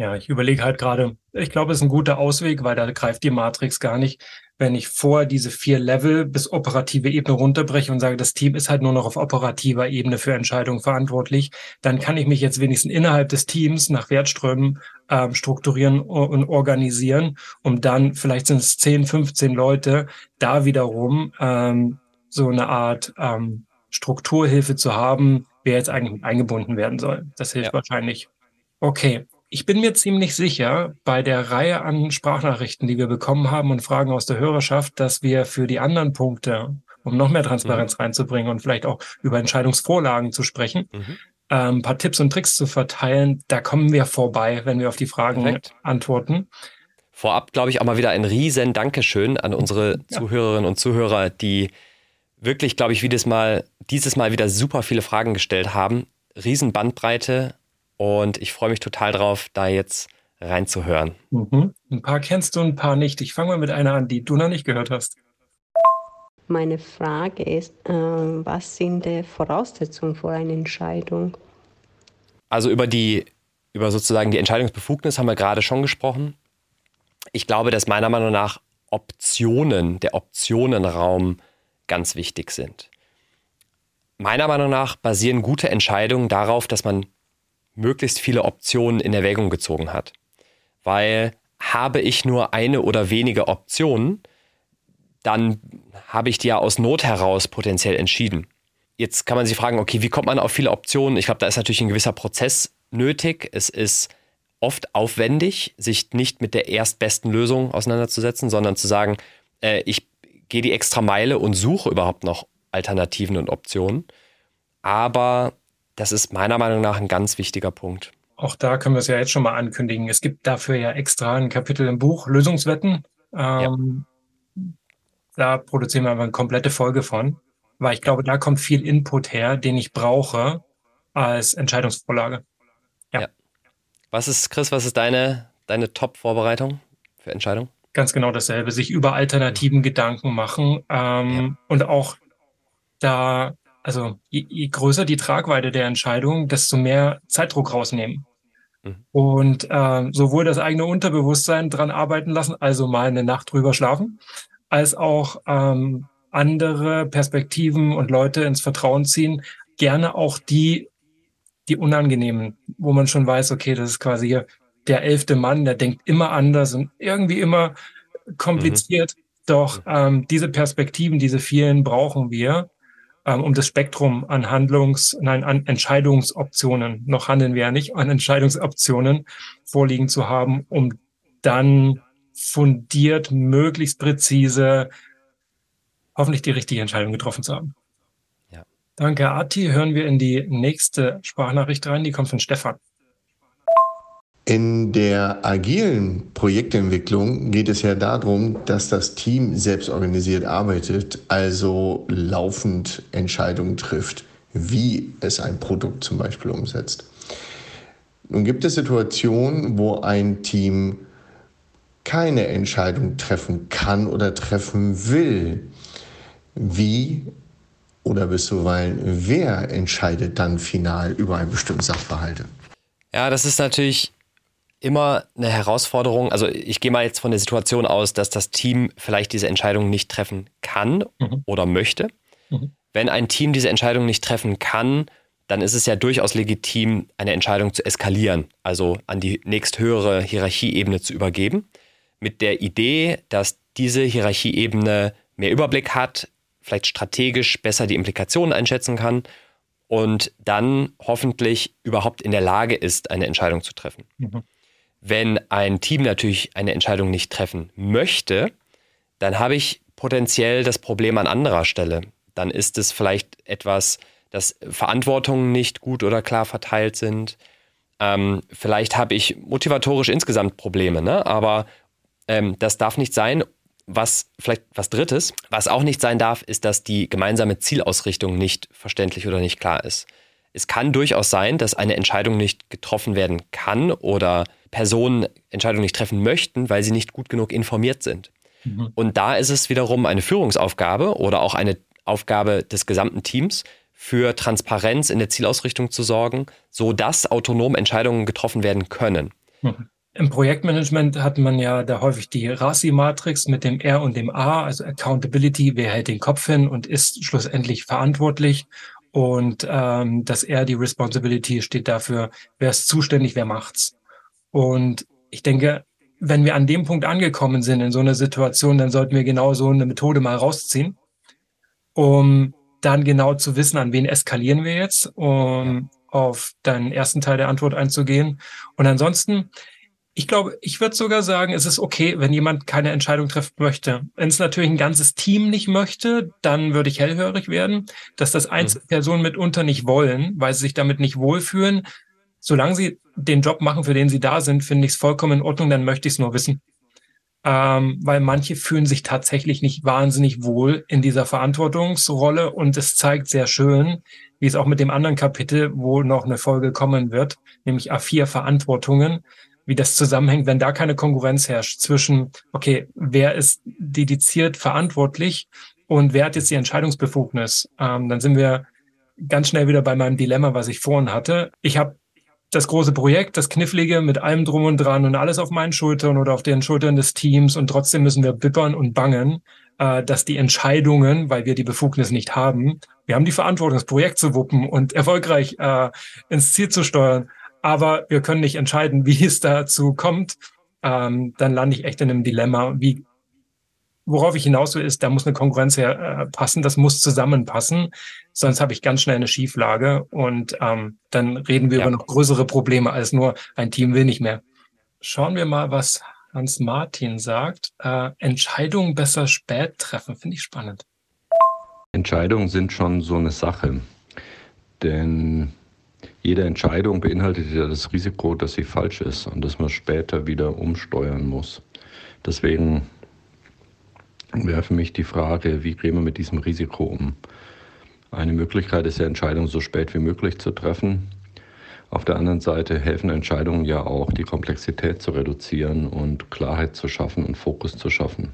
A: Ja, ich überlege halt gerade, ich glaube, es ist ein guter Ausweg, weil da greift die Matrix gar nicht wenn ich vor diese vier Level bis operative Ebene runterbreche und sage, das Team ist halt nur noch auf operativer Ebene für Entscheidungen verantwortlich, dann kann ich mich jetzt wenigstens innerhalb des Teams nach Wertströmen ähm, strukturieren und organisieren, um dann, vielleicht sind es 10, 15 Leute, da wiederum ähm, so eine Art ähm, Strukturhilfe zu haben, wer jetzt eigentlich eingebunden werden soll. Das hilft ja. wahrscheinlich. Okay, ich bin mir ziemlich sicher, bei der Reihe an Sprachnachrichten, die wir bekommen haben und Fragen aus der Hörerschaft, dass wir für die anderen Punkte, um noch mehr Transparenz mhm. reinzubringen und vielleicht auch über Entscheidungsvorlagen zu sprechen, mhm. ähm, ein paar Tipps und Tricks zu verteilen, da kommen wir vorbei, wenn wir auf die Fragen Perfekt. antworten.
B: Vorab, glaube ich, auch mal wieder ein riesen Dankeschön an unsere ja. Zuhörerinnen und Zuhörer, die wirklich, glaube ich, dieses Mal, dieses Mal wieder super viele Fragen gestellt haben. Riesen Bandbreite und ich freue mich total drauf, da jetzt reinzuhören.
A: Mhm. Ein paar kennst du, ein paar nicht. Ich fange mal mit einer an, die du noch nicht gehört hast.
E: Meine Frage ist, äh, was sind die Voraussetzungen für eine Entscheidung?
B: Also über die, über sozusagen die Entscheidungsbefugnis haben wir gerade schon gesprochen. Ich glaube, dass meiner Meinung nach Optionen, der Optionenraum ganz wichtig sind. Meiner Meinung nach basieren gute Entscheidungen darauf, dass man möglichst viele Optionen in Erwägung gezogen hat. Weil habe ich nur eine oder wenige Optionen, dann habe ich die ja aus Not heraus potenziell entschieden. Jetzt kann man sich fragen, okay, wie kommt man auf viele Optionen? Ich glaube, da ist natürlich ein gewisser Prozess nötig. Es ist oft aufwendig, sich nicht mit der erstbesten Lösung auseinanderzusetzen, sondern zu sagen, äh, ich gehe die extra Meile und suche überhaupt noch Alternativen und Optionen. Aber das ist meiner Meinung nach ein ganz wichtiger Punkt.
A: Auch da können wir es ja jetzt schon mal ankündigen. Es gibt dafür ja extra ein Kapitel im Buch Lösungswetten. Ähm, ja. Da produzieren wir einfach eine komplette Folge von, weil ich glaube, da kommt viel Input her, den ich brauche als Entscheidungsvorlage.
B: Ja. ja. Was ist, Chris, was ist deine, deine Top-Vorbereitung für Entscheidungen?
A: Ganz genau dasselbe. Sich über Alternativen. Gedanken machen ähm, ja. und auch da also je, je größer die Tragweite der Entscheidung, desto mehr Zeitdruck rausnehmen. Mhm. Und äh, sowohl das eigene Unterbewusstsein dran arbeiten lassen, also mal eine Nacht drüber schlafen, als auch ähm, andere Perspektiven und Leute ins Vertrauen ziehen, gerne auch die, die unangenehmen, wo man schon weiß, okay, das ist quasi hier der elfte Mann, der denkt immer anders und irgendwie immer kompliziert. Mhm. Doch mhm. ähm, diese Perspektiven, diese vielen brauchen wir, ähm, um das Spektrum an Handlungs-, nein, an Entscheidungsoptionen, noch handeln wir ja nicht, an Entscheidungsoptionen vorliegen zu haben, um dann fundiert, möglichst präzise, hoffentlich die richtige Entscheidung getroffen zu haben. Ja. Danke, Ati. Hören wir in die nächste Sprachnachricht rein. Die kommt von Stefan.
F: In der agilen Projektentwicklung geht es ja darum, dass das Team selbst organisiert arbeitet, also laufend Entscheidungen trifft, wie es ein Produkt zum Beispiel umsetzt. Nun gibt es Situationen, wo ein Team keine Entscheidung treffen kann oder treffen will. Wie oder bisweilen wer entscheidet dann final über ein bestimmtes Sachverhalte?
B: Ja, das ist natürlich immer eine Herausforderung. Also ich gehe mal jetzt von der Situation aus, dass das Team vielleicht diese Entscheidung nicht treffen kann mhm. oder möchte. Mhm. Wenn ein Team diese Entscheidung nicht treffen kann, dann ist es ja durchaus legitim, eine Entscheidung zu eskalieren, also an die nächsthöhere Hierarchieebene zu übergeben, mit der Idee, dass diese Hierarchieebene mehr Überblick hat, vielleicht strategisch besser die Implikationen einschätzen kann und dann hoffentlich überhaupt in der Lage ist, eine Entscheidung zu treffen. Mhm. Wenn ein Team natürlich eine Entscheidung nicht treffen möchte, dann habe ich potenziell das Problem an anderer Stelle. Dann ist es vielleicht etwas, dass Verantwortungen nicht gut oder klar verteilt sind. Ähm, vielleicht habe ich motivatorisch insgesamt Probleme, ne? aber ähm, das darf nicht sein. Was vielleicht was Drittes, was auch nicht sein darf, ist, dass die gemeinsame Zielausrichtung nicht verständlich oder nicht klar ist. Es kann durchaus sein, dass eine Entscheidung nicht getroffen werden kann oder Personen Entscheidungen nicht treffen möchten, weil sie nicht gut genug informiert sind. Mhm. Und da ist es wiederum eine Führungsaufgabe oder auch eine Aufgabe des gesamten Teams, für Transparenz in der Zielausrichtung zu sorgen, so dass autonom Entscheidungen getroffen werden können.
A: Mhm. Im Projektmanagement hat man ja da häufig die RASI-Matrix mit dem R und dem A, also Accountability, wer hält den Kopf hin und ist schlussendlich verantwortlich. Und ähm, das R, die Responsibility, steht dafür, wer ist zuständig, wer macht's. Und ich denke, wenn wir an dem Punkt angekommen sind in so einer Situation, dann sollten wir genau so eine Methode mal rausziehen, um dann genau zu wissen, an wen eskalieren wir jetzt, um auf deinen ersten Teil der Antwort einzugehen. Und ansonsten, ich glaube, ich würde sogar sagen, es ist okay, wenn jemand keine Entscheidung treffen möchte. Wenn es natürlich ein ganzes Team nicht möchte, dann würde ich hellhörig werden, dass das Einzelpersonen mitunter nicht wollen, weil sie sich damit nicht wohlfühlen. Solange sie den Job machen, für den sie da sind, finde ich es vollkommen in Ordnung, dann möchte ich es nur wissen. Ähm, weil manche fühlen sich tatsächlich nicht wahnsinnig wohl in dieser Verantwortungsrolle und es zeigt sehr schön, wie es auch mit dem anderen Kapitel, wo noch eine Folge kommen wird, nämlich A4 Verantwortungen, wie das zusammenhängt, wenn da keine Konkurrenz herrscht zwischen, okay, wer ist dediziert verantwortlich und wer hat jetzt die Entscheidungsbefugnis, ähm, dann sind wir ganz schnell wieder bei meinem Dilemma, was ich vorhin hatte. Ich habe das große Projekt, das Knifflige mit allem drum und dran und alles auf meinen Schultern oder auf den Schultern des Teams und trotzdem müssen wir bippern und bangen, äh, dass die Entscheidungen, weil wir die Befugnis nicht haben, wir haben die Verantwortung, das Projekt zu wuppen und erfolgreich äh, ins Ziel zu steuern, aber wir können nicht entscheiden, wie es dazu kommt, ähm, dann lande ich echt in einem Dilemma. Wie, worauf ich hinaus will, ist, da muss eine Konkurrenz her äh, passen, das muss zusammenpassen, sonst habe ich ganz schnell eine Schieflage und ähm, dann reden wir ja. über noch größere Probleme als nur ein Team will nicht mehr. Schauen wir mal, was Hans Martin sagt. Äh, Entscheidungen besser spät treffen, finde ich spannend.
G: Entscheidungen sind schon so eine Sache, denn jede Entscheidung beinhaltet ja das Risiko, dass sie falsch ist und dass man später wieder umsteuern muss. Deswegen für mich die Frage, wie gehen wir mit diesem Risiko um? Eine Möglichkeit ist ja, Entscheidungen so spät wie möglich zu treffen. Auf der anderen Seite helfen Entscheidungen ja auch, die Komplexität zu reduzieren und Klarheit zu schaffen und Fokus zu schaffen.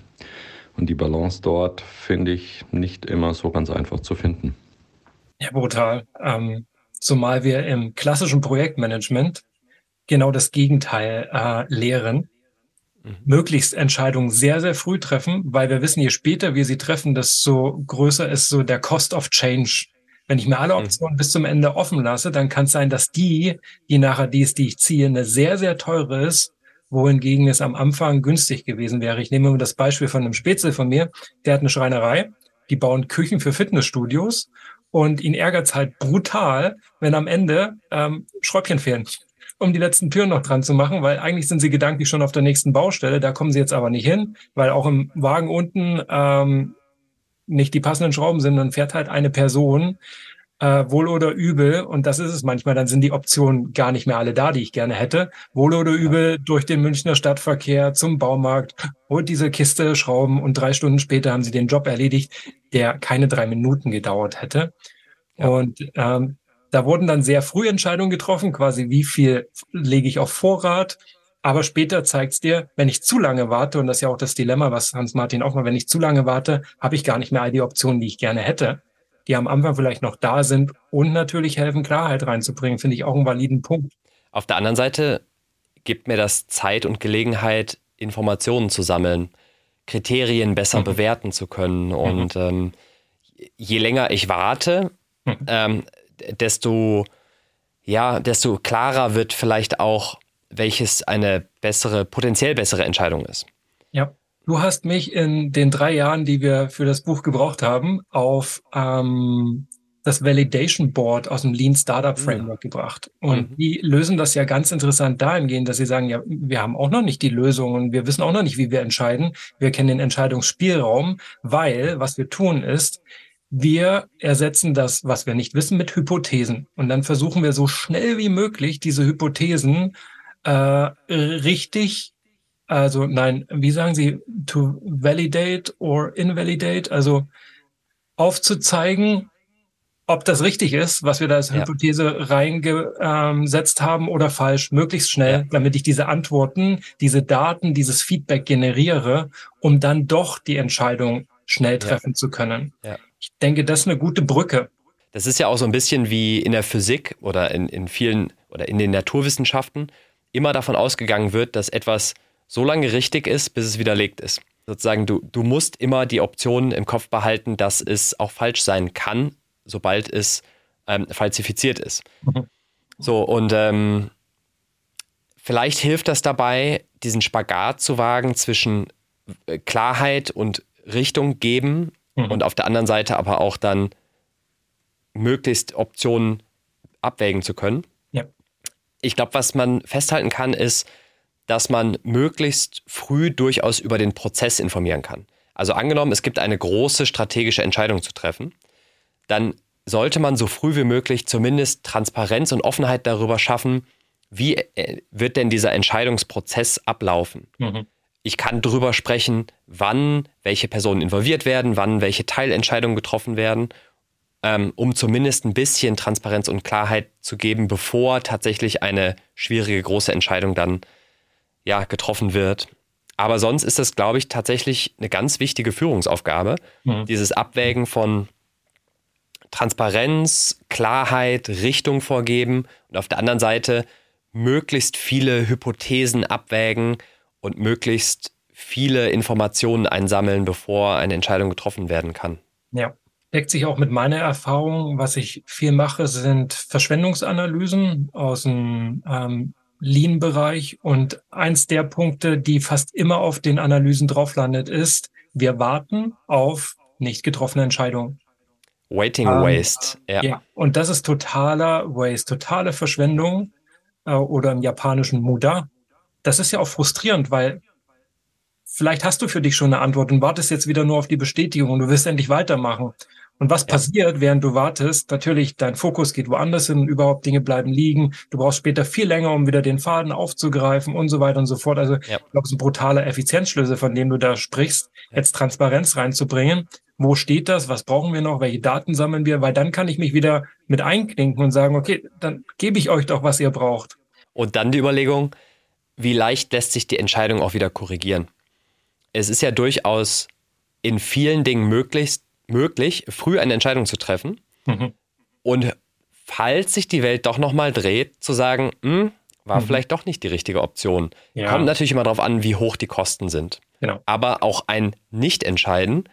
G: Und die Balance dort finde ich nicht immer so ganz einfach zu finden.
A: Ja, brutal. Ähm, zumal wir im klassischen Projektmanagement genau das Gegenteil äh, lehren. Mhm. Möglichst Entscheidungen sehr, sehr früh treffen, weil wir wissen, je später wir sie treffen, desto größer ist so der Cost of Change. Wenn ich mir alle mhm. Optionen mhm. bis zum Ende offen lasse, dann kann es sein, dass die, die nachher die ist, die ich ziehe, eine sehr, sehr teure ist, wohingegen es am Anfang günstig gewesen wäre. Ich nehme das Beispiel von einem Spätzle von mir, der hat eine Schreinerei, die bauen Küchen für Fitnessstudios und ihn ärgert's halt brutal, wenn am Ende ähm, Schräubchen fehlen, um die letzten Türen noch dran zu machen, weil eigentlich sind sie gedanklich schon auf der nächsten Baustelle. Da kommen sie jetzt aber nicht hin, weil auch im Wagen unten ähm, nicht die passenden Schrauben sind. Dann fährt halt eine Person äh, wohl oder übel, und das ist es manchmal, dann sind die Optionen gar nicht mehr alle da, die ich gerne hätte. Wohl oder übel durch den Münchner Stadtverkehr zum Baumarkt, holt diese Kiste Schrauben und drei Stunden später haben sie den Job erledigt, der keine drei Minuten gedauert hätte. Ja. Und ähm, da wurden dann sehr früh Entscheidungen getroffen, quasi wie viel lege ich auf Vorrat. Aber später zeigt's dir, wenn ich zu lange warte, und das ist ja auch das Dilemma, was Hans-Martin auch mal, wenn ich zu lange warte, habe ich gar nicht mehr all die Optionen, die ich gerne hätte die am Anfang vielleicht noch da sind und natürlich helfen, Klarheit reinzubringen, finde ich auch einen validen Punkt.
B: Auf der anderen Seite gibt mir das Zeit und Gelegenheit, Informationen zu sammeln, Kriterien besser mhm. bewerten zu können. Mhm. Und ähm, je länger ich warte, mhm. ähm, desto, ja, desto klarer wird vielleicht auch, welches eine bessere, potenziell bessere Entscheidung ist.
A: Ja. Du hast mich in den drei Jahren, die wir für das Buch gebraucht haben, auf ähm, das Validation Board aus dem Lean Startup Framework ja. gebracht. Und mhm. die lösen das ja ganz interessant dahingehend, dass sie sagen, ja, wir haben auch noch nicht die Lösungen, wir wissen auch noch nicht, wie wir entscheiden. Wir kennen den Entscheidungsspielraum, weil was wir tun ist, wir ersetzen das, was wir nicht wissen, mit Hypothesen. Und dann versuchen wir so schnell wie möglich diese Hypothesen äh, richtig also nein, wie sagen Sie, to validate or invalidate, also aufzuzeigen, ob das richtig ist, was wir da als ja. Hypothese reingesetzt haben oder falsch, möglichst schnell, ja. damit ich diese Antworten, diese Daten, dieses Feedback generiere, um dann doch die Entscheidung schnell treffen ja. zu können. Ich denke, das ist eine gute Brücke.
B: Das ist ja auch so ein bisschen wie in der Physik oder in, in vielen oder in den Naturwissenschaften immer davon ausgegangen wird, dass etwas so lange richtig ist, bis es widerlegt ist. Sozusagen, du, du musst immer die Option im Kopf behalten, dass es auch falsch sein kann, sobald es ähm, falsifiziert ist. Mhm. So, und ähm, vielleicht hilft das dabei, diesen Spagat zu wagen zwischen äh, Klarheit und Richtung geben mhm. und auf der anderen Seite aber auch dann möglichst Optionen abwägen zu können. Ja. Ich glaube, was man festhalten kann, ist, dass man möglichst früh durchaus über den Prozess informieren kann. Also angenommen, es gibt eine große strategische Entscheidung zu treffen, dann sollte man so früh wie möglich zumindest Transparenz und Offenheit darüber schaffen, wie äh, wird denn dieser Entscheidungsprozess ablaufen. Mhm. Ich kann darüber sprechen, wann welche Personen involviert werden, wann welche Teilentscheidungen getroffen werden, ähm, um zumindest ein bisschen Transparenz und Klarheit zu geben, bevor tatsächlich eine schwierige große Entscheidung dann ja, getroffen wird. Aber sonst ist das, glaube ich, tatsächlich eine ganz wichtige Führungsaufgabe, mhm. dieses Abwägen von Transparenz, Klarheit, Richtung vorgeben und auf der anderen Seite möglichst viele Hypothesen abwägen und möglichst viele Informationen einsammeln, bevor eine Entscheidung getroffen werden kann.
A: Ja, deckt sich auch mit meiner Erfahrung. Was ich viel mache, sind Verschwendungsanalysen aus dem ähm, Lean-Bereich. Und eins der Punkte, die fast immer auf den Analysen drauf landet, ist, wir warten auf nicht getroffene Entscheidungen.
B: Waiting ähm, Waste, ja. ja.
A: Und das ist totaler Waste, totale Verschwendung äh, oder im japanischen Muda. Das ist ja auch frustrierend, weil vielleicht hast du für dich schon eine Antwort und wartest jetzt wieder nur auf die Bestätigung und du wirst endlich weitermachen. Und was ja. passiert, während du wartest? Natürlich, dein Fokus geht woanders hin und überhaupt Dinge bleiben liegen. Du brauchst später viel länger, um wieder den Faden aufzugreifen und so weiter und so fort. Also, ja. ich glaube, es ist ein brutaler Effizienzschlüssel, von dem du da sprichst, jetzt Transparenz reinzubringen. Wo steht das? Was brauchen wir noch? Welche Daten sammeln wir? Weil dann kann ich mich wieder mit einklinken und sagen, okay, dann gebe ich euch doch, was ihr braucht.
B: Und dann die Überlegung, wie leicht lässt sich die Entscheidung auch wieder korrigieren? Es ist ja durchaus in vielen Dingen möglichst möglich, früh eine Entscheidung zu treffen mhm. und falls sich die Welt doch nochmal dreht, zu sagen, hm, war mhm. vielleicht doch nicht die richtige Option. Ja. Kommt natürlich immer darauf an, wie hoch die Kosten sind. Genau. Aber auch ein Nicht-Entscheiden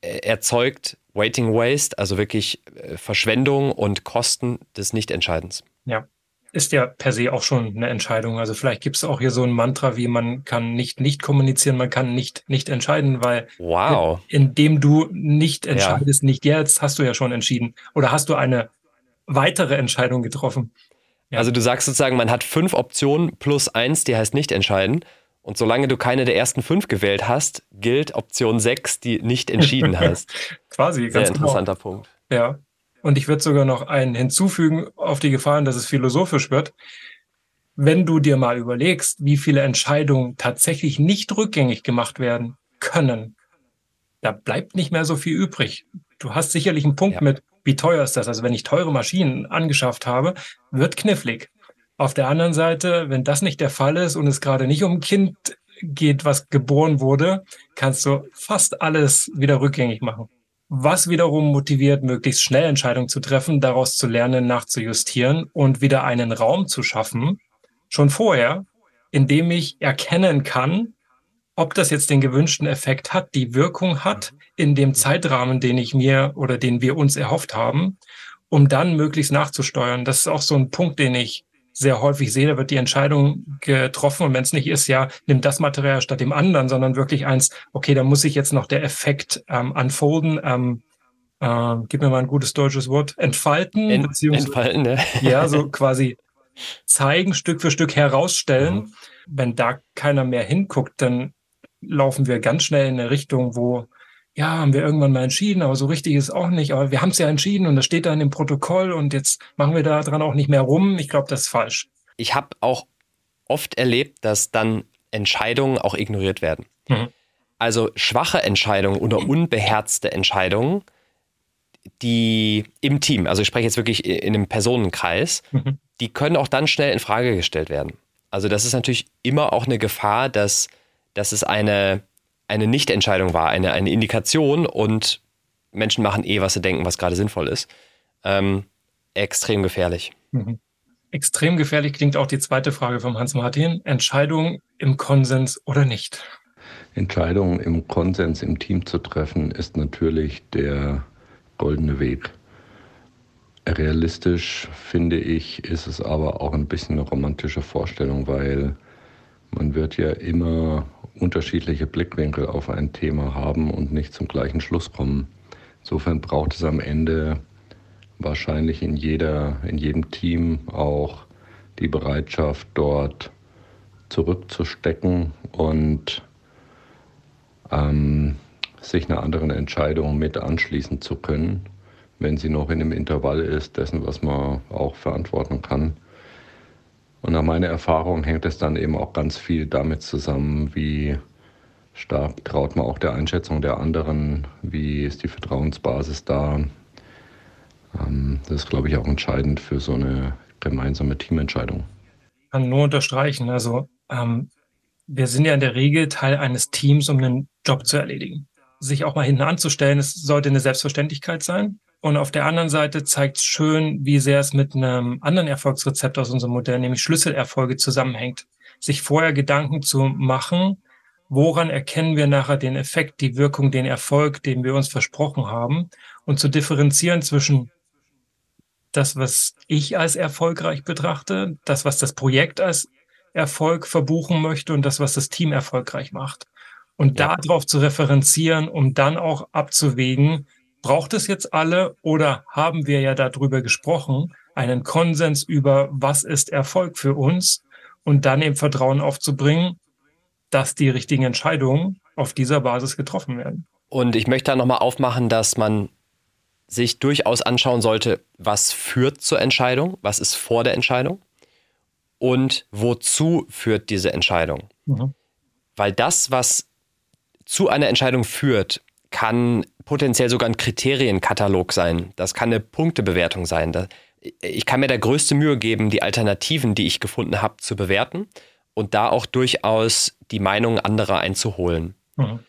B: äh, erzeugt Waiting Waste, also wirklich äh, Verschwendung und Kosten des Nicht-Entscheidens.
A: Ja ist ja per se auch schon eine Entscheidung. Also vielleicht gibt es auch hier so ein Mantra, wie man kann nicht nicht kommunizieren, man kann nicht nicht entscheiden, weil
B: wow.
A: indem du nicht entscheidest, ja. nicht jetzt, hast du ja schon entschieden. Oder hast du eine weitere Entscheidung getroffen?
B: Ja. Also du sagst sozusagen, man hat fünf Optionen plus eins, die heißt nicht entscheiden. Und solange du keine der ersten fünf gewählt hast, gilt Option sechs, die nicht entschieden <laughs> hast.
A: Quasi,
B: Sehr ganz genau. interessanter genau. Punkt.
A: Ja. Und ich würde sogar noch einen hinzufügen, auf die Gefahren, dass es philosophisch wird. Wenn du dir mal überlegst, wie viele Entscheidungen tatsächlich nicht rückgängig gemacht werden können, da bleibt nicht mehr so viel übrig. Du hast sicherlich einen Punkt ja. mit, wie teuer ist das? Also wenn ich teure Maschinen angeschafft habe, wird knifflig. Auf der anderen Seite, wenn das nicht der Fall ist und es gerade nicht um ein Kind geht, was geboren wurde, kannst du fast alles wieder rückgängig machen was wiederum motiviert, möglichst schnell Entscheidungen zu treffen, daraus zu lernen, nachzujustieren und wieder einen Raum zu schaffen, schon vorher, indem ich erkennen kann, ob das jetzt den gewünschten Effekt hat, die Wirkung hat in dem Zeitrahmen, den ich mir oder den wir uns erhofft haben, um dann möglichst nachzusteuern. Das ist auch so ein Punkt, den ich sehr häufig sehe, da wird die Entscheidung getroffen und wenn es nicht ist, ja, nimm das Material statt dem anderen, sondern wirklich eins, okay, da muss sich jetzt noch der Effekt ähm, unfolden, ähm, äh, gib mir mal ein gutes deutsches Wort, entfalten,
B: Ent, entfalten,
A: ja. ja, so <laughs> quasi zeigen, Stück für Stück herausstellen. Mhm. Wenn da keiner mehr hinguckt, dann laufen wir ganz schnell in eine Richtung, wo ja, haben wir irgendwann mal entschieden, aber so richtig ist es auch nicht. Aber wir haben es ja entschieden und das steht dann im Protokoll und jetzt machen wir da dran auch nicht mehr rum. Ich glaube, das ist falsch.
B: Ich habe auch oft erlebt, dass dann Entscheidungen auch ignoriert werden. Mhm. Also schwache Entscheidungen oder unbeherzte Entscheidungen, die im Team, also ich spreche jetzt wirklich in einem Personenkreis, mhm. die können auch dann schnell in Frage gestellt werden. Also das ist natürlich immer auch eine Gefahr, dass, dass es eine eine Nichtentscheidung war, eine, eine Indikation und Menschen machen eh, was sie denken, was gerade sinnvoll ist. ähm, extrem gefährlich. Mhm.
A: Extrem gefährlich klingt auch die zweite Frage vom Hans-Martin. Entscheidung im Konsens oder nicht?
G: Entscheidungen im Konsens im Team zu treffen, ist natürlich der goldene Weg. Realistisch finde ich, ist es aber auch ein bisschen eine romantische Vorstellung, weil man wird ja immer unterschiedliche Blickwinkel auf ein Thema haben und nicht zum gleichen Schluss kommen. Insofern braucht es am Ende wahrscheinlich in, jeder, in jedem Team auch die Bereitschaft, dort zurückzustecken und ähm, sich einer anderen Entscheidung mit anschließen zu können, wenn sie noch in dem Intervall ist, dessen, was man auch verantworten kann. Und nach meiner Erfahrung hängt es dann eben auch ganz viel damit zusammen, wie stark traut man auch der Einschätzung der anderen, wie ist die Vertrauensbasis da. Ähm, das ist, glaube ich, auch entscheidend für so eine gemeinsame Teamentscheidung.
A: Ich kann nur unterstreichen, also ähm, wir sind ja in der Regel Teil eines Teams, um einen Job zu erledigen. Sich auch mal hinten anzustellen, es sollte eine Selbstverständlichkeit sein. Und auf der anderen Seite zeigt es schön, wie sehr es mit einem anderen Erfolgsrezept aus unserem Modell, nämlich Schlüsselerfolge, zusammenhängt. Sich vorher Gedanken zu machen, woran erkennen wir nachher den Effekt, die Wirkung, den Erfolg, den wir uns versprochen haben und zu differenzieren zwischen das, was ich als erfolgreich betrachte, das, was das Projekt als Erfolg verbuchen möchte und das, was das Team erfolgreich macht. Und ja. darauf zu referenzieren, um dann auch abzuwägen, braucht es jetzt alle oder haben wir ja darüber gesprochen, einen Konsens über, was ist Erfolg für uns und dann eben Vertrauen aufzubringen, dass die richtigen Entscheidungen auf dieser Basis getroffen werden.
B: Und ich möchte da nochmal aufmachen, dass man sich durchaus anschauen sollte, was führt zur Entscheidung, was ist vor der Entscheidung und wozu führt diese Entscheidung. Mhm. Weil das, was zu einer Entscheidung führt, kann potenziell sogar ein Kriterienkatalog sein. Das kann eine Punktebewertung sein. Ich kann mir da größte Mühe geben, die Alternativen, die ich gefunden habe, zu bewerten und da auch durchaus die Meinung anderer einzuholen. Mhm.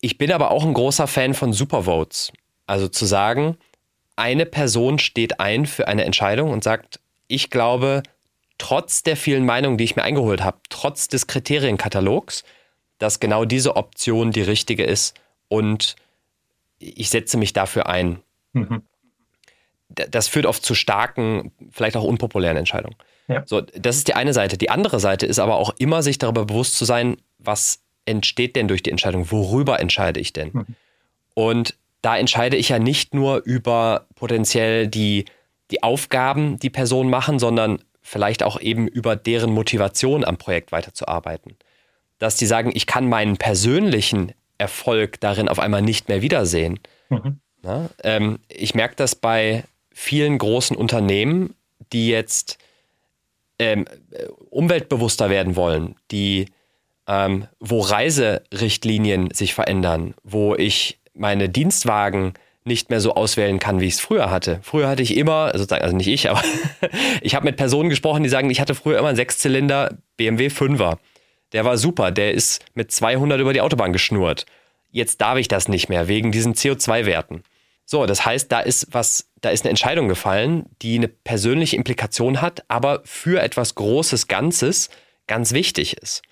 B: Ich bin aber auch ein großer Fan von Supervotes. Also zu sagen, eine Person steht ein für eine Entscheidung und sagt, ich glaube, trotz der vielen Meinungen, die ich mir eingeholt habe, trotz des Kriterienkatalogs, dass genau diese Option die richtige ist und ich setze mich dafür ein. Mhm. Das führt oft zu starken, vielleicht auch unpopulären Entscheidungen. Ja. So, das ist die eine Seite. Die andere Seite ist aber auch immer, sich darüber bewusst zu sein, was entsteht denn durch die Entscheidung? Worüber entscheide ich denn? Mhm. Und da entscheide ich ja nicht nur über potenziell die, die Aufgaben, die Personen machen, sondern vielleicht auch eben über deren Motivation am Projekt weiterzuarbeiten. Dass die sagen, ich kann meinen persönlichen Erfolg darin auf einmal nicht mehr wiedersehen. Mhm. Na, ähm, ich merke das bei vielen großen Unternehmen, die jetzt ähm, umweltbewusster werden wollen, die ähm, wo Reiserichtlinien sich verändern, wo ich meine Dienstwagen nicht mehr so auswählen kann, wie ich es früher hatte. Früher hatte ich immer, sozusagen, also nicht ich, aber <laughs> ich habe mit Personen gesprochen, die sagen, ich hatte früher immer einen Sechszylinder BMW 5er. Der war super, der ist mit 200 über die Autobahn geschnurrt. Jetzt darf ich das nicht mehr wegen diesen CO2-Werten. So, das heißt, da ist was, da ist eine Entscheidung gefallen, die eine persönliche Implikation hat, aber für etwas Großes Ganzes ganz wichtig ist.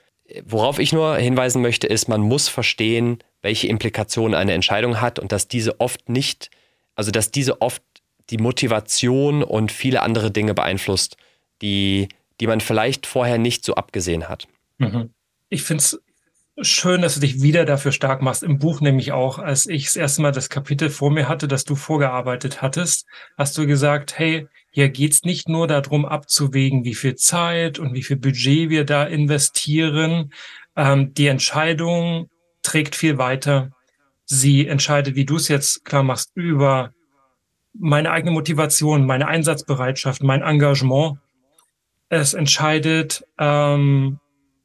B: Worauf ich nur hinweisen möchte, ist, man muss verstehen, welche Implikationen eine Entscheidung hat und dass diese oft nicht, also dass diese oft die Motivation und viele andere Dinge beeinflusst, die, die man vielleicht vorher nicht so abgesehen hat.
A: Mhm. Ich finde es schön, dass du dich wieder dafür stark machst. Im Buch nämlich auch, als ich das erste Mal das Kapitel vor mir hatte, das du vorgearbeitet hattest, hast du gesagt, hey, hier geht's nicht nur darum abzuwägen, wie viel Zeit und wie viel Budget wir da investieren. Ähm, die Entscheidung trägt viel weiter. Sie entscheidet, wie du es jetzt klar machst, über meine eigene Motivation, meine Einsatzbereitschaft, mein Engagement. Es entscheidet ähm,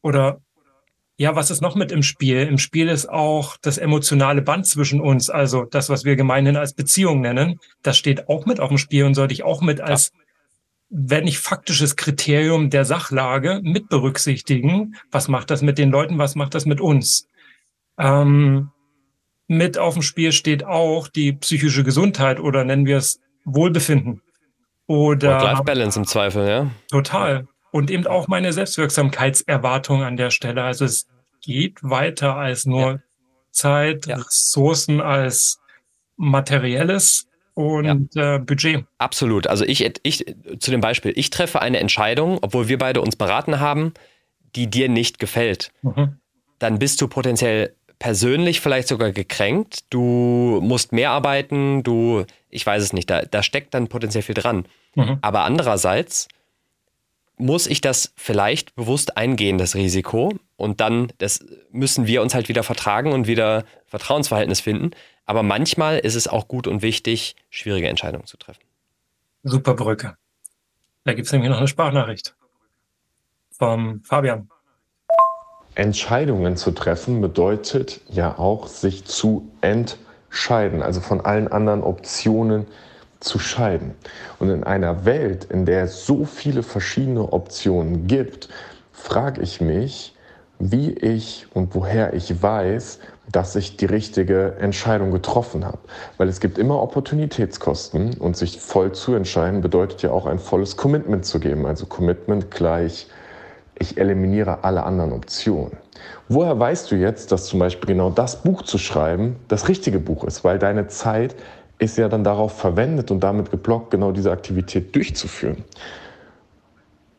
A: oder ja, was ist noch mit im Spiel? Im Spiel ist auch das emotionale Band zwischen uns, also das, was wir gemeinhin als Beziehung nennen. Das steht auch mit auf dem Spiel und sollte ich auch mit als, wenn nicht faktisches Kriterium der Sachlage mit berücksichtigen. Was macht das mit den Leuten? Was macht das mit uns? Ähm, mit auf dem Spiel steht auch die psychische Gesundheit oder nennen wir es Wohlbefinden. Oder
B: Work-Life-Balance im Zweifel, ja.
A: Total. Und eben auch meine Selbstwirksamkeitserwartung an der Stelle. Also es geht weiter als nur ja. Zeit, ja. Ressourcen als materielles und ja. äh, Budget.
B: Absolut. Also ich, ich zu dem Beispiel, ich treffe eine Entscheidung, obwohl wir beide uns beraten haben, die dir nicht gefällt. Mhm. Dann bist du potenziell persönlich vielleicht sogar gekränkt. Du musst mehr arbeiten, du, ich weiß es nicht, da, da steckt dann potenziell viel dran. Mhm. Aber andererseits muss ich das vielleicht bewusst eingehen, das Risiko. Und dann das müssen wir uns halt wieder vertragen und wieder Vertrauensverhältnis finden. Aber manchmal ist es auch gut und wichtig, schwierige Entscheidungen zu treffen.
A: Super Brücke. Da gibt es nämlich noch eine Sprachnachricht vom Fabian.
H: Entscheidungen zu treffen bedeutet ja auch, sich zu entscheiden, also von allen anderen Optionen zu scheiden. Und in einer Welt, in der es so viele verschiedene Optionen gibt, frage ich mich, wie ich und woher ich weiß, dass ich die richtige Entscheidung getroffen habe. Weil es gibt immer Opportunitätskosten und sich voll zu entscheiden bedeutet ja auch ein volles Commitment zu geben. Also Commitment gleich, ich eliminiere alle anderen Optionen. Woher weißt du jetzt, dass zum Beispiel genau das Buch zu schreiben das richtige Buch ist? Weil deine Zeit ist ja dann darauf verwendet und damit geblockt, genau diese Aktivität durchzuführen.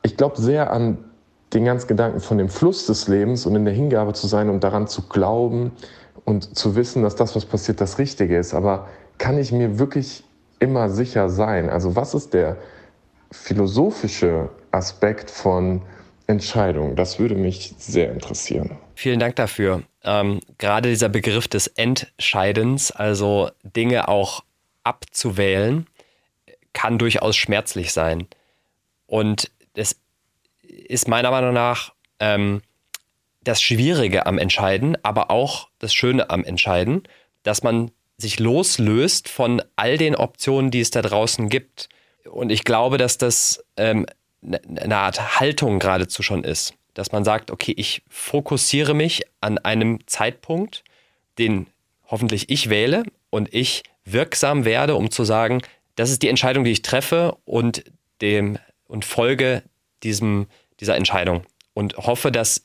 H: Ich glaube sehr an den ganzen Gedanken von dem Fluss des Lebens und in der Hingabe zu sein und daran zu glauben und zu wissen, dass das, was passiert, das Richtige ist. Aber kann ich mir wirklich immer sicher sein? Also was ist der philosophische Aspekt von Entscheidung? Das würde mich sehr interessieren.
B: Vielen Dank dafür. Ähm, gerade dieser Begriff des Entscheidens, also Dinge auch abzuwählen, kann durchaus schmerzlich sein. Und das ist meiner Meinung nach ähm, das Schwierige am Entscheiden, aber auch das Schöne am Entscheiden, dass man sich loslöst von all den Optionen, die es da draußen gibt. Und ich glaube, dass das ähm, ne, eine Art Haltung geradezu schon ist, dass man sagt, okay, ich fokussiere mich an einem Zeitpunkt, den hoffentlich ich wähle und ich wirksam werde, um zu sagen, das ist die Entscheidung, die ich treffe und dem und folge diesem, dieser Entscheidung und hoffe, dass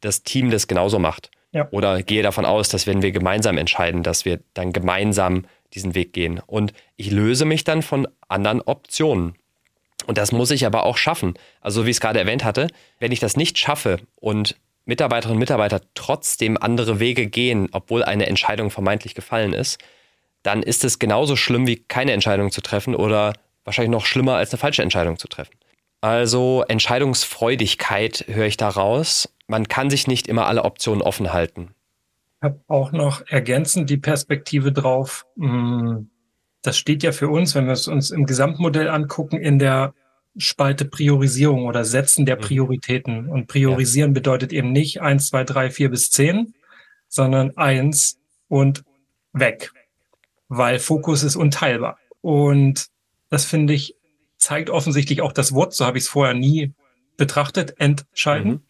B: das Team das genauso macht. Ja. Oder gehe davon aus, dass wenn wir gemeinsam entscheiden, dass wir dann gemeinsam diesen Weg gehen. Und ich löse mich dann von anderen Optionen. Und das muss ich aber auch schaffen. Also wie ich es gerade erwähnt hatte, wenn ich das nicht schaffe und Mitarbeiterinnen und Mitarbeiter trotzdem andere Wege gehen, obwohl eine Entscheidung vermeintlich gefallen ist, dann ist es genauso schlimm wie keine Entscheidung zu treffen oder wahrscheinlich noch schlimmer als eine falsche Entscheidung zu treffen. Also Entscheidungsfreudigkeit höre ich da raus. Man kann sich nicht immer alle Optionen offen halten.
A: Ich habe auch noch ergänzend die Perspektive drauf. Hm, das steht ja für uns, wenn wir es uns im Gesamtmodell angucken, in der Spalte Priorisierung oder Setzen der mhm. Prioritäten. Und priorisieren ja. bedeutet eben nicht eins, zwei, drei, vier bis zehn, sondern eins und weg weil Fokus ist unteilbar. Und das finde ich, zeigt offensichtlich auch das Wort, so habe ich es vorher nie betrachtet, entscheiden. Mhm.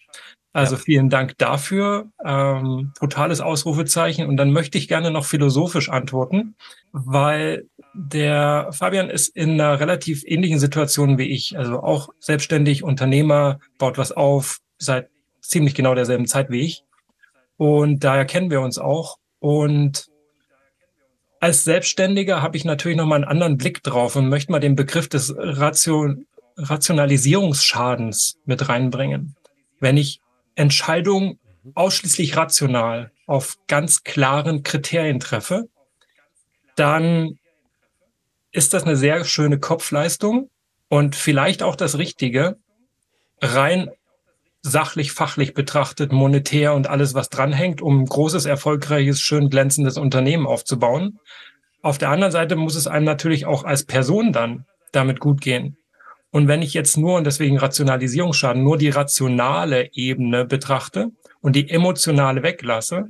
A: Also vielen Dank dafür. Ähm, totales Ausrufezeichen. Und dann möchte ich gerne noch philosophisch antworten, weil der Fabian ist in einer relativ ähnlichen Situation wie ich. Also auch selbstständig, Unternehmer, baut was auf, seit ziemlich genau derselben Zeit wie ich. Und daher kennen wir uns auch. Und als Selbstständiger habe ich natürlich noch mal einen anderen Blick drauf und möchte mal den Begriff des Ration Rationalisierungsschadens mit reinbringen. Wenn ich Entscheidungen ausschließlich rational auf ganz klaren Kriterien treffe, dann ist das eine sehr schöne Kopfleistung und vielleicht auch das Richtige, rein sachlich, fachlich betrachtet, monetär und alles, was dranhängt, um ein großes, erfolgreiches, schön glänzendes Unternehmen aufzubauen. Auf der anderen Seite muss es einem natürlich auch als Person dann damit gut gehen. Und wenn ich jetzt nur, und deswegen Rationalisierungsschaden, nur die rationale Ebene betrachte und die emotionale weglasse,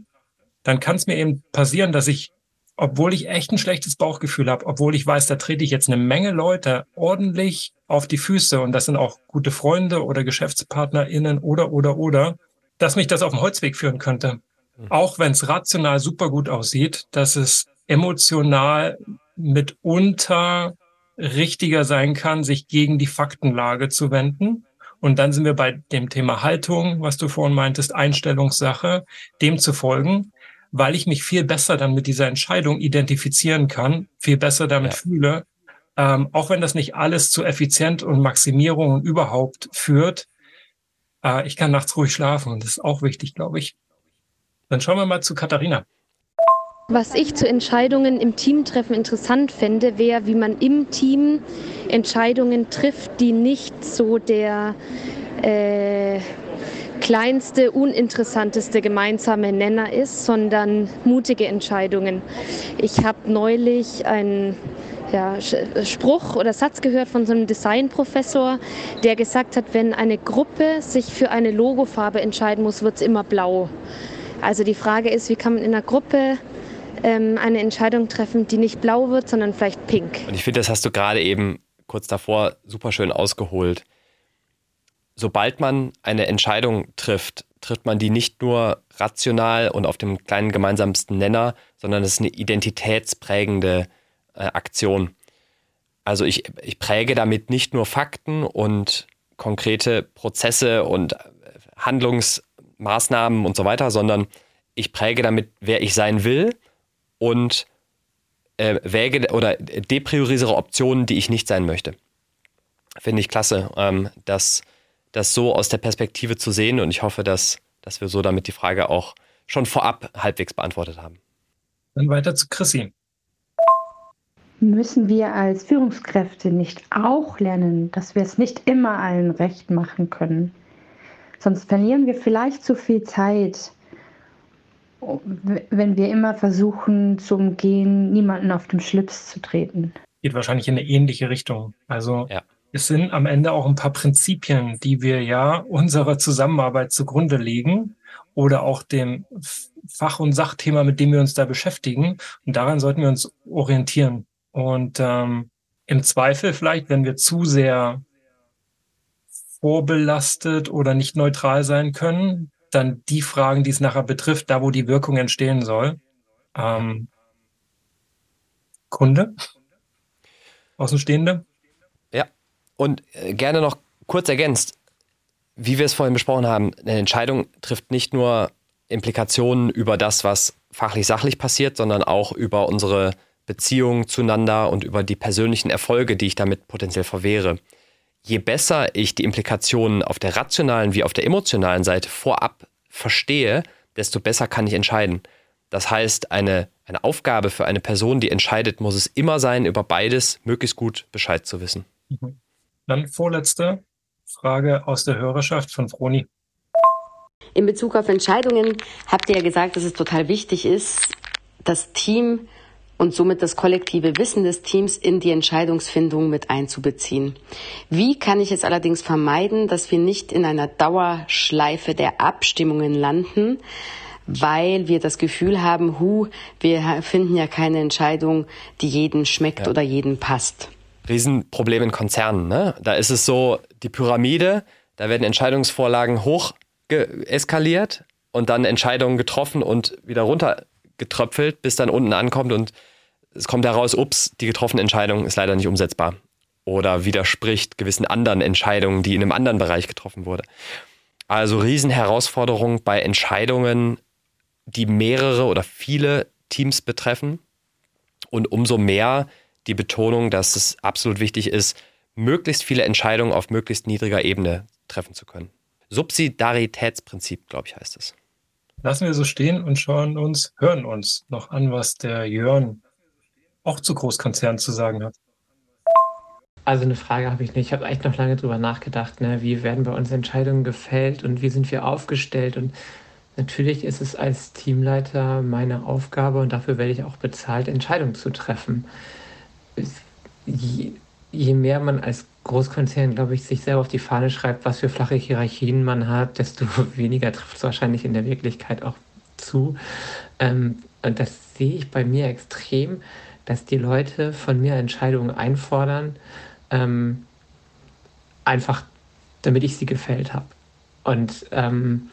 A: dann kann es mir eben passieren, dass ich, obwohl ich echt ein schlechtes Bauchgefühl habe, obwohl ich weiß, da trete ich jetzt eine Menge Leute ordentlich auf die Füße und das sind auch gute Freunde oder GeschäftspartnerInnen oder, oder, oder, dass mich das auf den Holzweg führen könnte. Mhm. Auch wenn es rational super gut aussieht, dass es emotional mitunter richtiger sein kann, sich gegen die Faktenlage zu wenden. Und dann sind wir bei dem Thema Haltung, was du vorhin meintest, Einstellungssache, dem zu folgen, weil ich mich viel besser dann mit dieser Entscheidung identifizieren kann, viel besser damit ja. fühle, ähm, auch wenn das nicht alles zu Effizient und Maximierung überhaupt führt. Äh, ich kann nachts ruhig schlafen und das ist auch wichtig, glaube ich. Dann schauen wir mal zu Katharina.
I: Was ich zu Entscheidungen im Teamtreffen interessant fände, wäre, wie man im Team Entscheidungen trifft, die nicht so der äh, kleinste, uninteressanteste gemeinsame Nenner ist, sondern mutige Entscheidungen. Ich habe neulich einen ja, Spruch oder Satz gehört von so einem Designprofessor, der gesagt hat, wenn eine Gruppe sich für eine Logofarbe entscheiden muss, wird es immer blau. Also die Frage ist, wie kann man in einer Gruppe ähm, eine Entscheidung treffen, die nicht blau wird, sondern vielleicht pink.
B: Und ich finde, das hast du gerade eben kurz davor super schön ausgeholt. Sobald man eine Entscheidung trifft, trifft man die nicht nur rational und auf dem kleinen gemeinsamsten Nenner, sondern es ist eine identitätsprägende äh, Aktion. Also ich, ich präge damit nicht nur Fakten und konkrete Prozesse und Handlungsmaßnahmen und so weiter, sondern ich präge damit, wer ich sein will und äh, wäge oder depriorisiere Optionen, die ich nicht sein möchte. Finde ich klasse, ähm, das, das so aus der Perspektive zu sehen und ich hoffe, dass, dass wir so damit die Frage auch schon vorab halbwegs beantwortet haben.
A: Dann weiter zu Chrissy.
J: Müssen wir als Führungskräfte nicht auch lernen, dass wir es nicht immer allen recht machen können? Sonst verlieren wir vielleicht zu viel Zeit wenn wir immer versuchen zu umgehen, niemanden auf den Schlips zu treten.
A: Geht wahrscheinlich in eine ähnliche Richtung. Also ja. Es sind am Ende auch ein paar Prinzipien, die wir ja unserer Zusammenarbeit zugrunde legen oder auch dem Fach- und Sachthema, mit dem wir uns da beschäftigen. Und daran sollten wir uns orientieren. Und ähm, im Zweifel vielleicht, wenn wir zu sehr vorbelastet oder nicht neutral sein können, dann die Fragen, die es nachher betrifft, da wo die Wirkung entstehen soll. Ähm, Kunde? Außenstehende?
B: Und äh, gerne noch kurz ergänzt, wie wir es vorhin besprochen haben, eine Entscheidung trifft nicht nur Implikationen über das, was fachlich-sachlich passiert, sondern auch über unsere Beziehungen zueinander und über die persönlichen Erfolge, die ich damit potenziell verwehre je besser ich die Implikationen auf der rationalen wie auf der emotionalen Seite vorab verstehe, desto besser kann ich entscheiden. Das heißt, eine, eine Aufgabe für eine Person, die entscheidet, muss es immer sein, über beides möglichst gut Bescheid zu wissen.
A: Mhm. Dann vorletzte Frage aus der Hörerschaft von Froni.
K: In Bezug auf Entscheidungen habt ihr ja gesagt, dass es total wichtig ist, das Team und somit das kollektive Wissen des Teams in die Entscheidungsfindung mit einzubeziehen. Wie kann ich es allerdings vermeiden, dass wir nicht in einer Dauerschleife der Abstimmungen landen, weil wir das Gefühl haben, hu, wir finden ja keine Entscheidung, die jeden schmeckt ja. oder jeden passt.
B: Riesenproblem in Konzernen. Ne? Da ist es so, die Pyramide, da werden Entscheidungsvorlagen hoch eskaliert und dann Entscheidungen getroffen und wieder runter getröpfelt, bis dann unten ankommt und es kommt heraus, ups, die getroffene Entscheidung ist leider nicht umsetzbar oder widerspricht gewissen anderen Entscheidungen, die in einem anderen Bereich getroffen wurde. Also Riesenherausforderung bei Entscheidungen, die mehrere oder viele Teams betreffen und umso mehr die Betonung, dass es absolut wichtig ist, möglichst viele Entscheidungen auf möglichst niedriger Ebene treffen zu können. Subsidiaritätsprinzip, glaube ich, heißt es
A: lassen wir so stehen und schauen uns, hören uns noch an, was der Jörn auch zu Großkonzernen zu sagen hat.
L: Also eine Frage habe ich nicht. Ich habe echt noch lange drüber nachgedacht, ne? wie werden bei uns Entscheidungen gefällt und wie sind wir aufgestellt. Und natürlich ist es als Teamleiter meine Aufgabe und dafür werde ich auch bezahlt, Entscheidungen zu treffen. Je, mehr man als Großkonzern, glaube ich, sich selber auf die Fahne schreibt, was für flache Hierarchien man hat, desto <laughs> weniger trifft es wahrscheinlich in der Wirklichkeit auch zu. Ähm, und das sehe ich bei mir extrem, dass die Leute von mir Entscheidungen einfordern, ähm, einfach damit ich sie gefällt habe. Und ähm,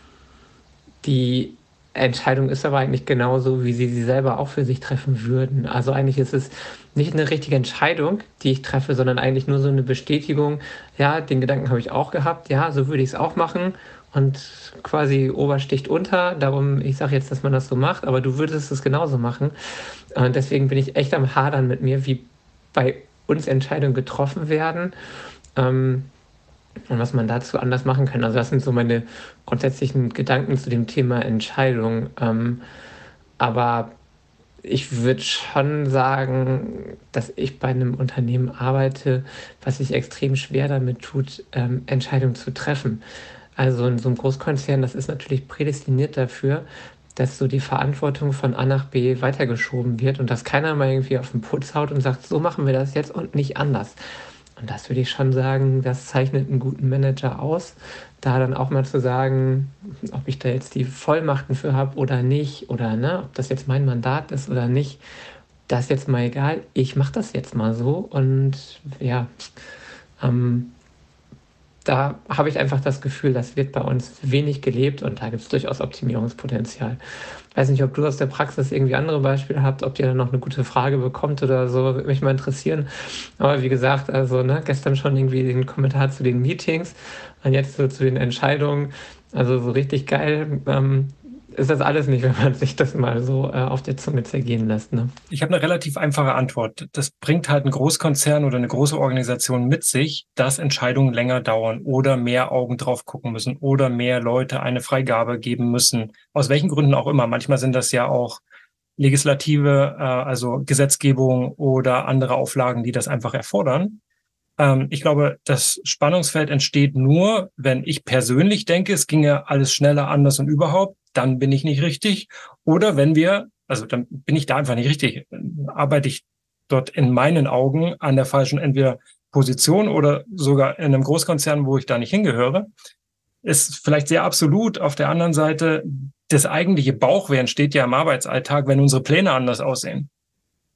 L: die Entscheidung ist aber eigentlich genauso, wie sie sie selber auch für sich treffen würden. Also eigentlich ist es nicht eine richtige Entscheidung, die ich treffe, sondern eigentlich nur so eine Bestätigung, ja, den Gedanken habe ich auch gehabt, ja, so würde ich es auch machen und quasi Obersticht unter. Darum, ich sage jetzt, dass man das so macht, aber du würdest es genauso machen. Und deswegen bin ich echt am Hadern mit mir, wie bei uns Entscheidungen getroffen werden. Ähm, und was man dazu anders machen kann. Also das sind so meine grundsätzlichen Gedanken zu dem Thema Entscheidung. Ähm, aber ich würde schon sagen, dass ich bei einem Unternehmen arbeite, was sich extrem schwer damit tut, ähm, Entscheidungen zu treffen. Also in so einem Großkonzern, das ist natürlich prädestiniert dafür, dass so die Verantwortung von A nach B weitergeschoben wird und dass keiner mal irgendwie auf den Putz haut und sagt, so machen wir das jetzt und nicht anders. Und das würde ich schon sagen, das zeichnet einen guten Manager aus, da dann auch mal zu sagen, ob ich da jetzt die Vollmachten für habe oder nicht, oder ne, ob das jetzt mein Mandat ist oder nicht, das ist jetzt mal egal. Ich mache das jetzt mal so und ja, ähm, da habe ich einfach das Gefühl, das wird bei uns wenig gelebt und da gibt es durchaus Optimierungspotenzial. Ich weiß nicht, ob du aus der Praxis irgendwie andere Beispiele habt, ob ihr dann noch eine gute Frage bekommt oder so, würde mich mal interessieren. Aber wie gesagt, also ne, gestern schon irgendwie den Kommentar zu den Meetings und jetzt so zu den Entscheidungen. Also so richtig geil. Ähm, ist das alles nicht, <laughs> wenn man sich das mal so äh, auf der Zunge zergehen lässt. Ne?
A: Ich habe eine relativ einfache Antwort. Das bringt halt ein Großkonzern oder eine große Organisation mit sich, dass Entscheidungen länger dauern oder mehr Augen drauf gucken müssen oder mehr Leute eine Freigabe geben müssen. Aus welchen Gründen auch immer. Manchmal sind das ja auch Legislative, äh, also Gesetzgebung oder andere Auflagen, die das einfach erfordern. Ähm, ich glaube, das Spannungsfeld entsteht nur, wenn ich persönlich denke, es ginge alles schneller, anders und überhaupt dann bin ich nicht richtig. Oder wenn wir, also dann bin ich da einfach nicht richtig, arbeite ich dort in meinen Augen an der falschen entweder Position oder sogar in einem Großkonzern, wo ich da nicht hingehöre, ist vielleicht sehr absolut. Auf der anderen Seite, das eigentliche Bauchweh entsteht ja im Arbeitsalltag, wenn unsere Pläne anders aussehen.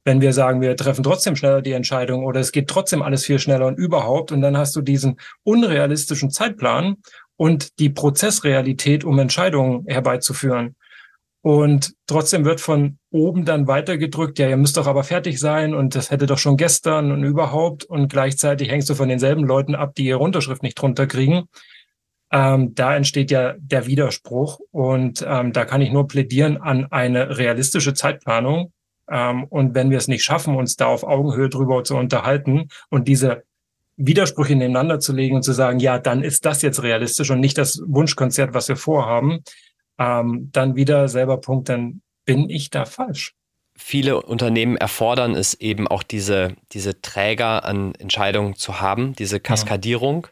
A: Wenn wir sagen, wir treffen trotzdem schneller die Entscheidung oder es geht trotzdem alles viel schneller und überhaupt, und dann hast du diesen unrealistischen Zeitplan und die Prozessrealität, um Entscheidungen herbeizuführen. Und trotzdem wird von oben dann weitergedrückt, ja, ihr müsst doch aber fertig sein und das hätte doch schon gestern und überhaupt. Und gleichzeitig hängst du von denselben Leuten ab, die ihre Unterschrift nicht drunter kriegen. Ähm, da entsteht ja der Widerspruch. Und ähm, da kann ich nur plädieren an eine realistische Zeitplanung. Ähm, und wenn wir es nicht schaffen, uns da auf Augenhöhe drüber zu unterhalten und diese Widersprüche nebeneinander zu legen und zu sagen, ja, dann ist das jetzt realistisch und nicht das Wunschkonzert, was wir vorhaben, ähm, dann wieder selber Punkt, dann bin ich da falsch.
B: Viele Unternehmen erfordern es eben auch diese, diese Träger an Entscheidungen zu haben, diese Kaskadierung. Ja.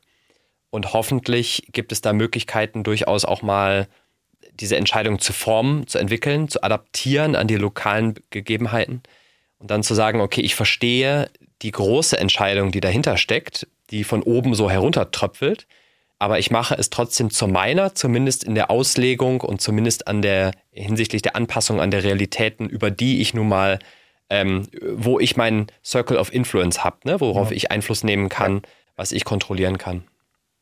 B: Und hoffentlich gibt es da Möglichkeiten, durchaus auch mal diese Entscheidung zu formen, zu entwickeln, zu adaptieren an die lokalen Gegebenheiten und dann zu sagen, okay, ich verstehe die große Entscheidung, die dahinter steckt, die von oben so heruntertröpfelt. Aber ich mache es trotzdem zu meiner, zumindest in der Auslegung und zumindest an der hinsichtlich der Anpassung an der Realitäten, über die ich nun mal, ähm, wo ich meinen Circle of Influence habe, ne? worauf ja. ich Einfluss nehmen kann, was ich kontrollieren kann.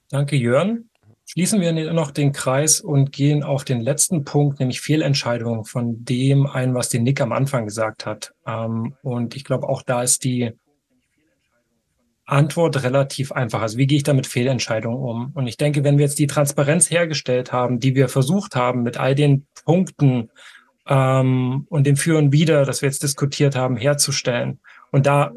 A: Danke, Jörn. Schließen wir noch den Kreis und gehen auf den letzten Punkt, nämlich Fehlentscheidungen von dem ein, was den Nick am Anfang gesagt hat. Ähm, und ich glaube, auch da ist die Antwort relativ einfach. Also wie gehe ich da mit Fehlentscheidungen um? Und ich denke, wenn wir jetzt die Transparenz hergestellt haben, die wir versucht haben mit all den Punkten ähm, und dem Für und Wider, das wir jetzt diskutiert haben, herzustellen und da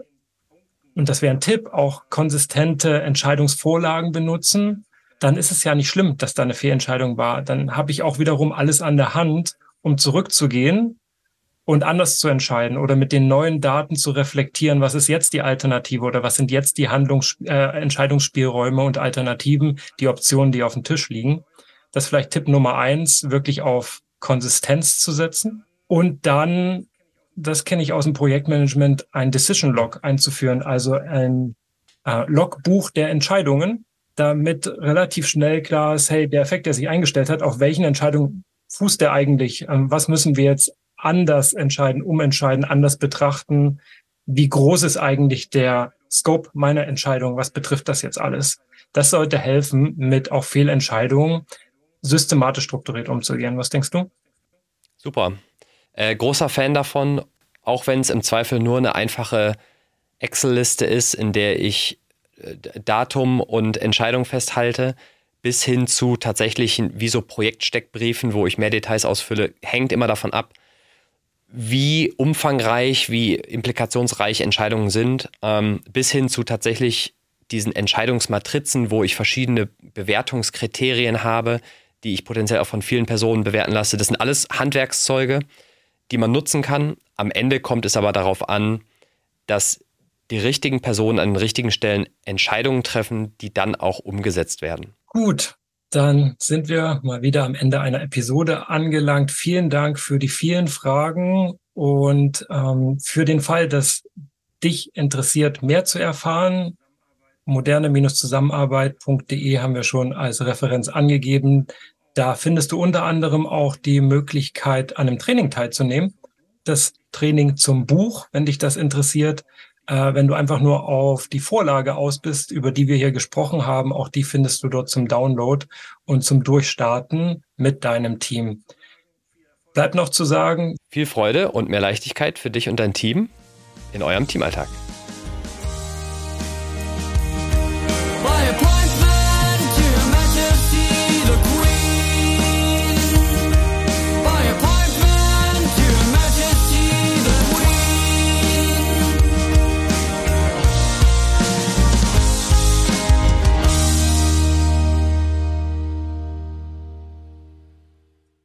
A: und das wäre ein Tipp, auch konsistente Entscheidungsvorlagen benutzen, dann ist es ja nicht schlimm, dass da eine Fehlentscheidung war. Dann habe ich auch wiederum alles an der Hand, um zurückzugehen und anders zu entscheiden oder mit den neuen Daten zu reflektieren, was ist jetzt die Alternative oder was sind jetzt die Handlungs äh, Entscheidungsspielräume und Alternativen, die Optionen, die auf dem Tisch liegen. Das ist vielleicht Tipp Nummer eins, wirklich auf Konsistenz zu setzen und dann, das kenne ich aus dem Projektmanagement, ein Decision Log einzuführen, also ein äh, Logbuch der Entscheidungen, damit relativ schnell klar ist, hey, der Effekt, der sich eingestellt hat, auf welchen Entscheidungen fußt der eigentlich? Ähm, was müssen wir jetzt anders entscheiden, umentscheiden, anders betrachten. Wie groß ist eigentlich der Scope meiner Entscheidung? Was betrifft das jetzt alles? Das sollte helfen, mit auch Fehlentscheidungen systematisch strukturiert umzugehen. Was denkst du?
B: Super. Äh, großer Fan davon, auch wenn es im Zweifel nur eine einfache Excel-Liste ist, in der ich äh, Datum und Entscheidung festhalte, bis hin zu tatsächlichen wie so Projektsteckbriefen, wo ich mehr Details ausfülle, hängt immer davon ab, wie umfangreich, wie implikationsreich Entscheidungen sind, ähm, bis hin zu tatsächlich diesen Entscheidungsmatrizen, wo ich verschiedene Bewertungskriterien habe, die ich potenziell auch von vielen Personen bewerten lasse. Das sind alles Handwerkszeuge, die man nutzen kann. Am Ende kommt es aber darauf an, dass die richtigen Personen an den richtigen Stellen Entscheidungen treffen, die dann auch umgesetzt werden.
A: Gut, dann sind wir mal wieder am Ende einer Episode angelangt. Vielen Dank für die vielen Fragen und ähm, für den Fall, dass dich interessiert, mehr zu erfahren. Moderne-zusammenarbeit.de haben wir schon als Referenz angegeben. Da findest du unter anderem auch die Möglichkeit, an einem Training teilzunehmen. Das Training zum Buch, wenn dich das interessiert. Äh, wenn du einfach nur auf die Vorlage aus bist, über die wir hier gesprochen haben, auch die findest du dort zum Download und zum Durchstarten mit deinem Team. Bleibt noch zu sagen.
B: Viel Freude und mehr Leichtigkeit für dich und dein Team in eurem Teamalltag.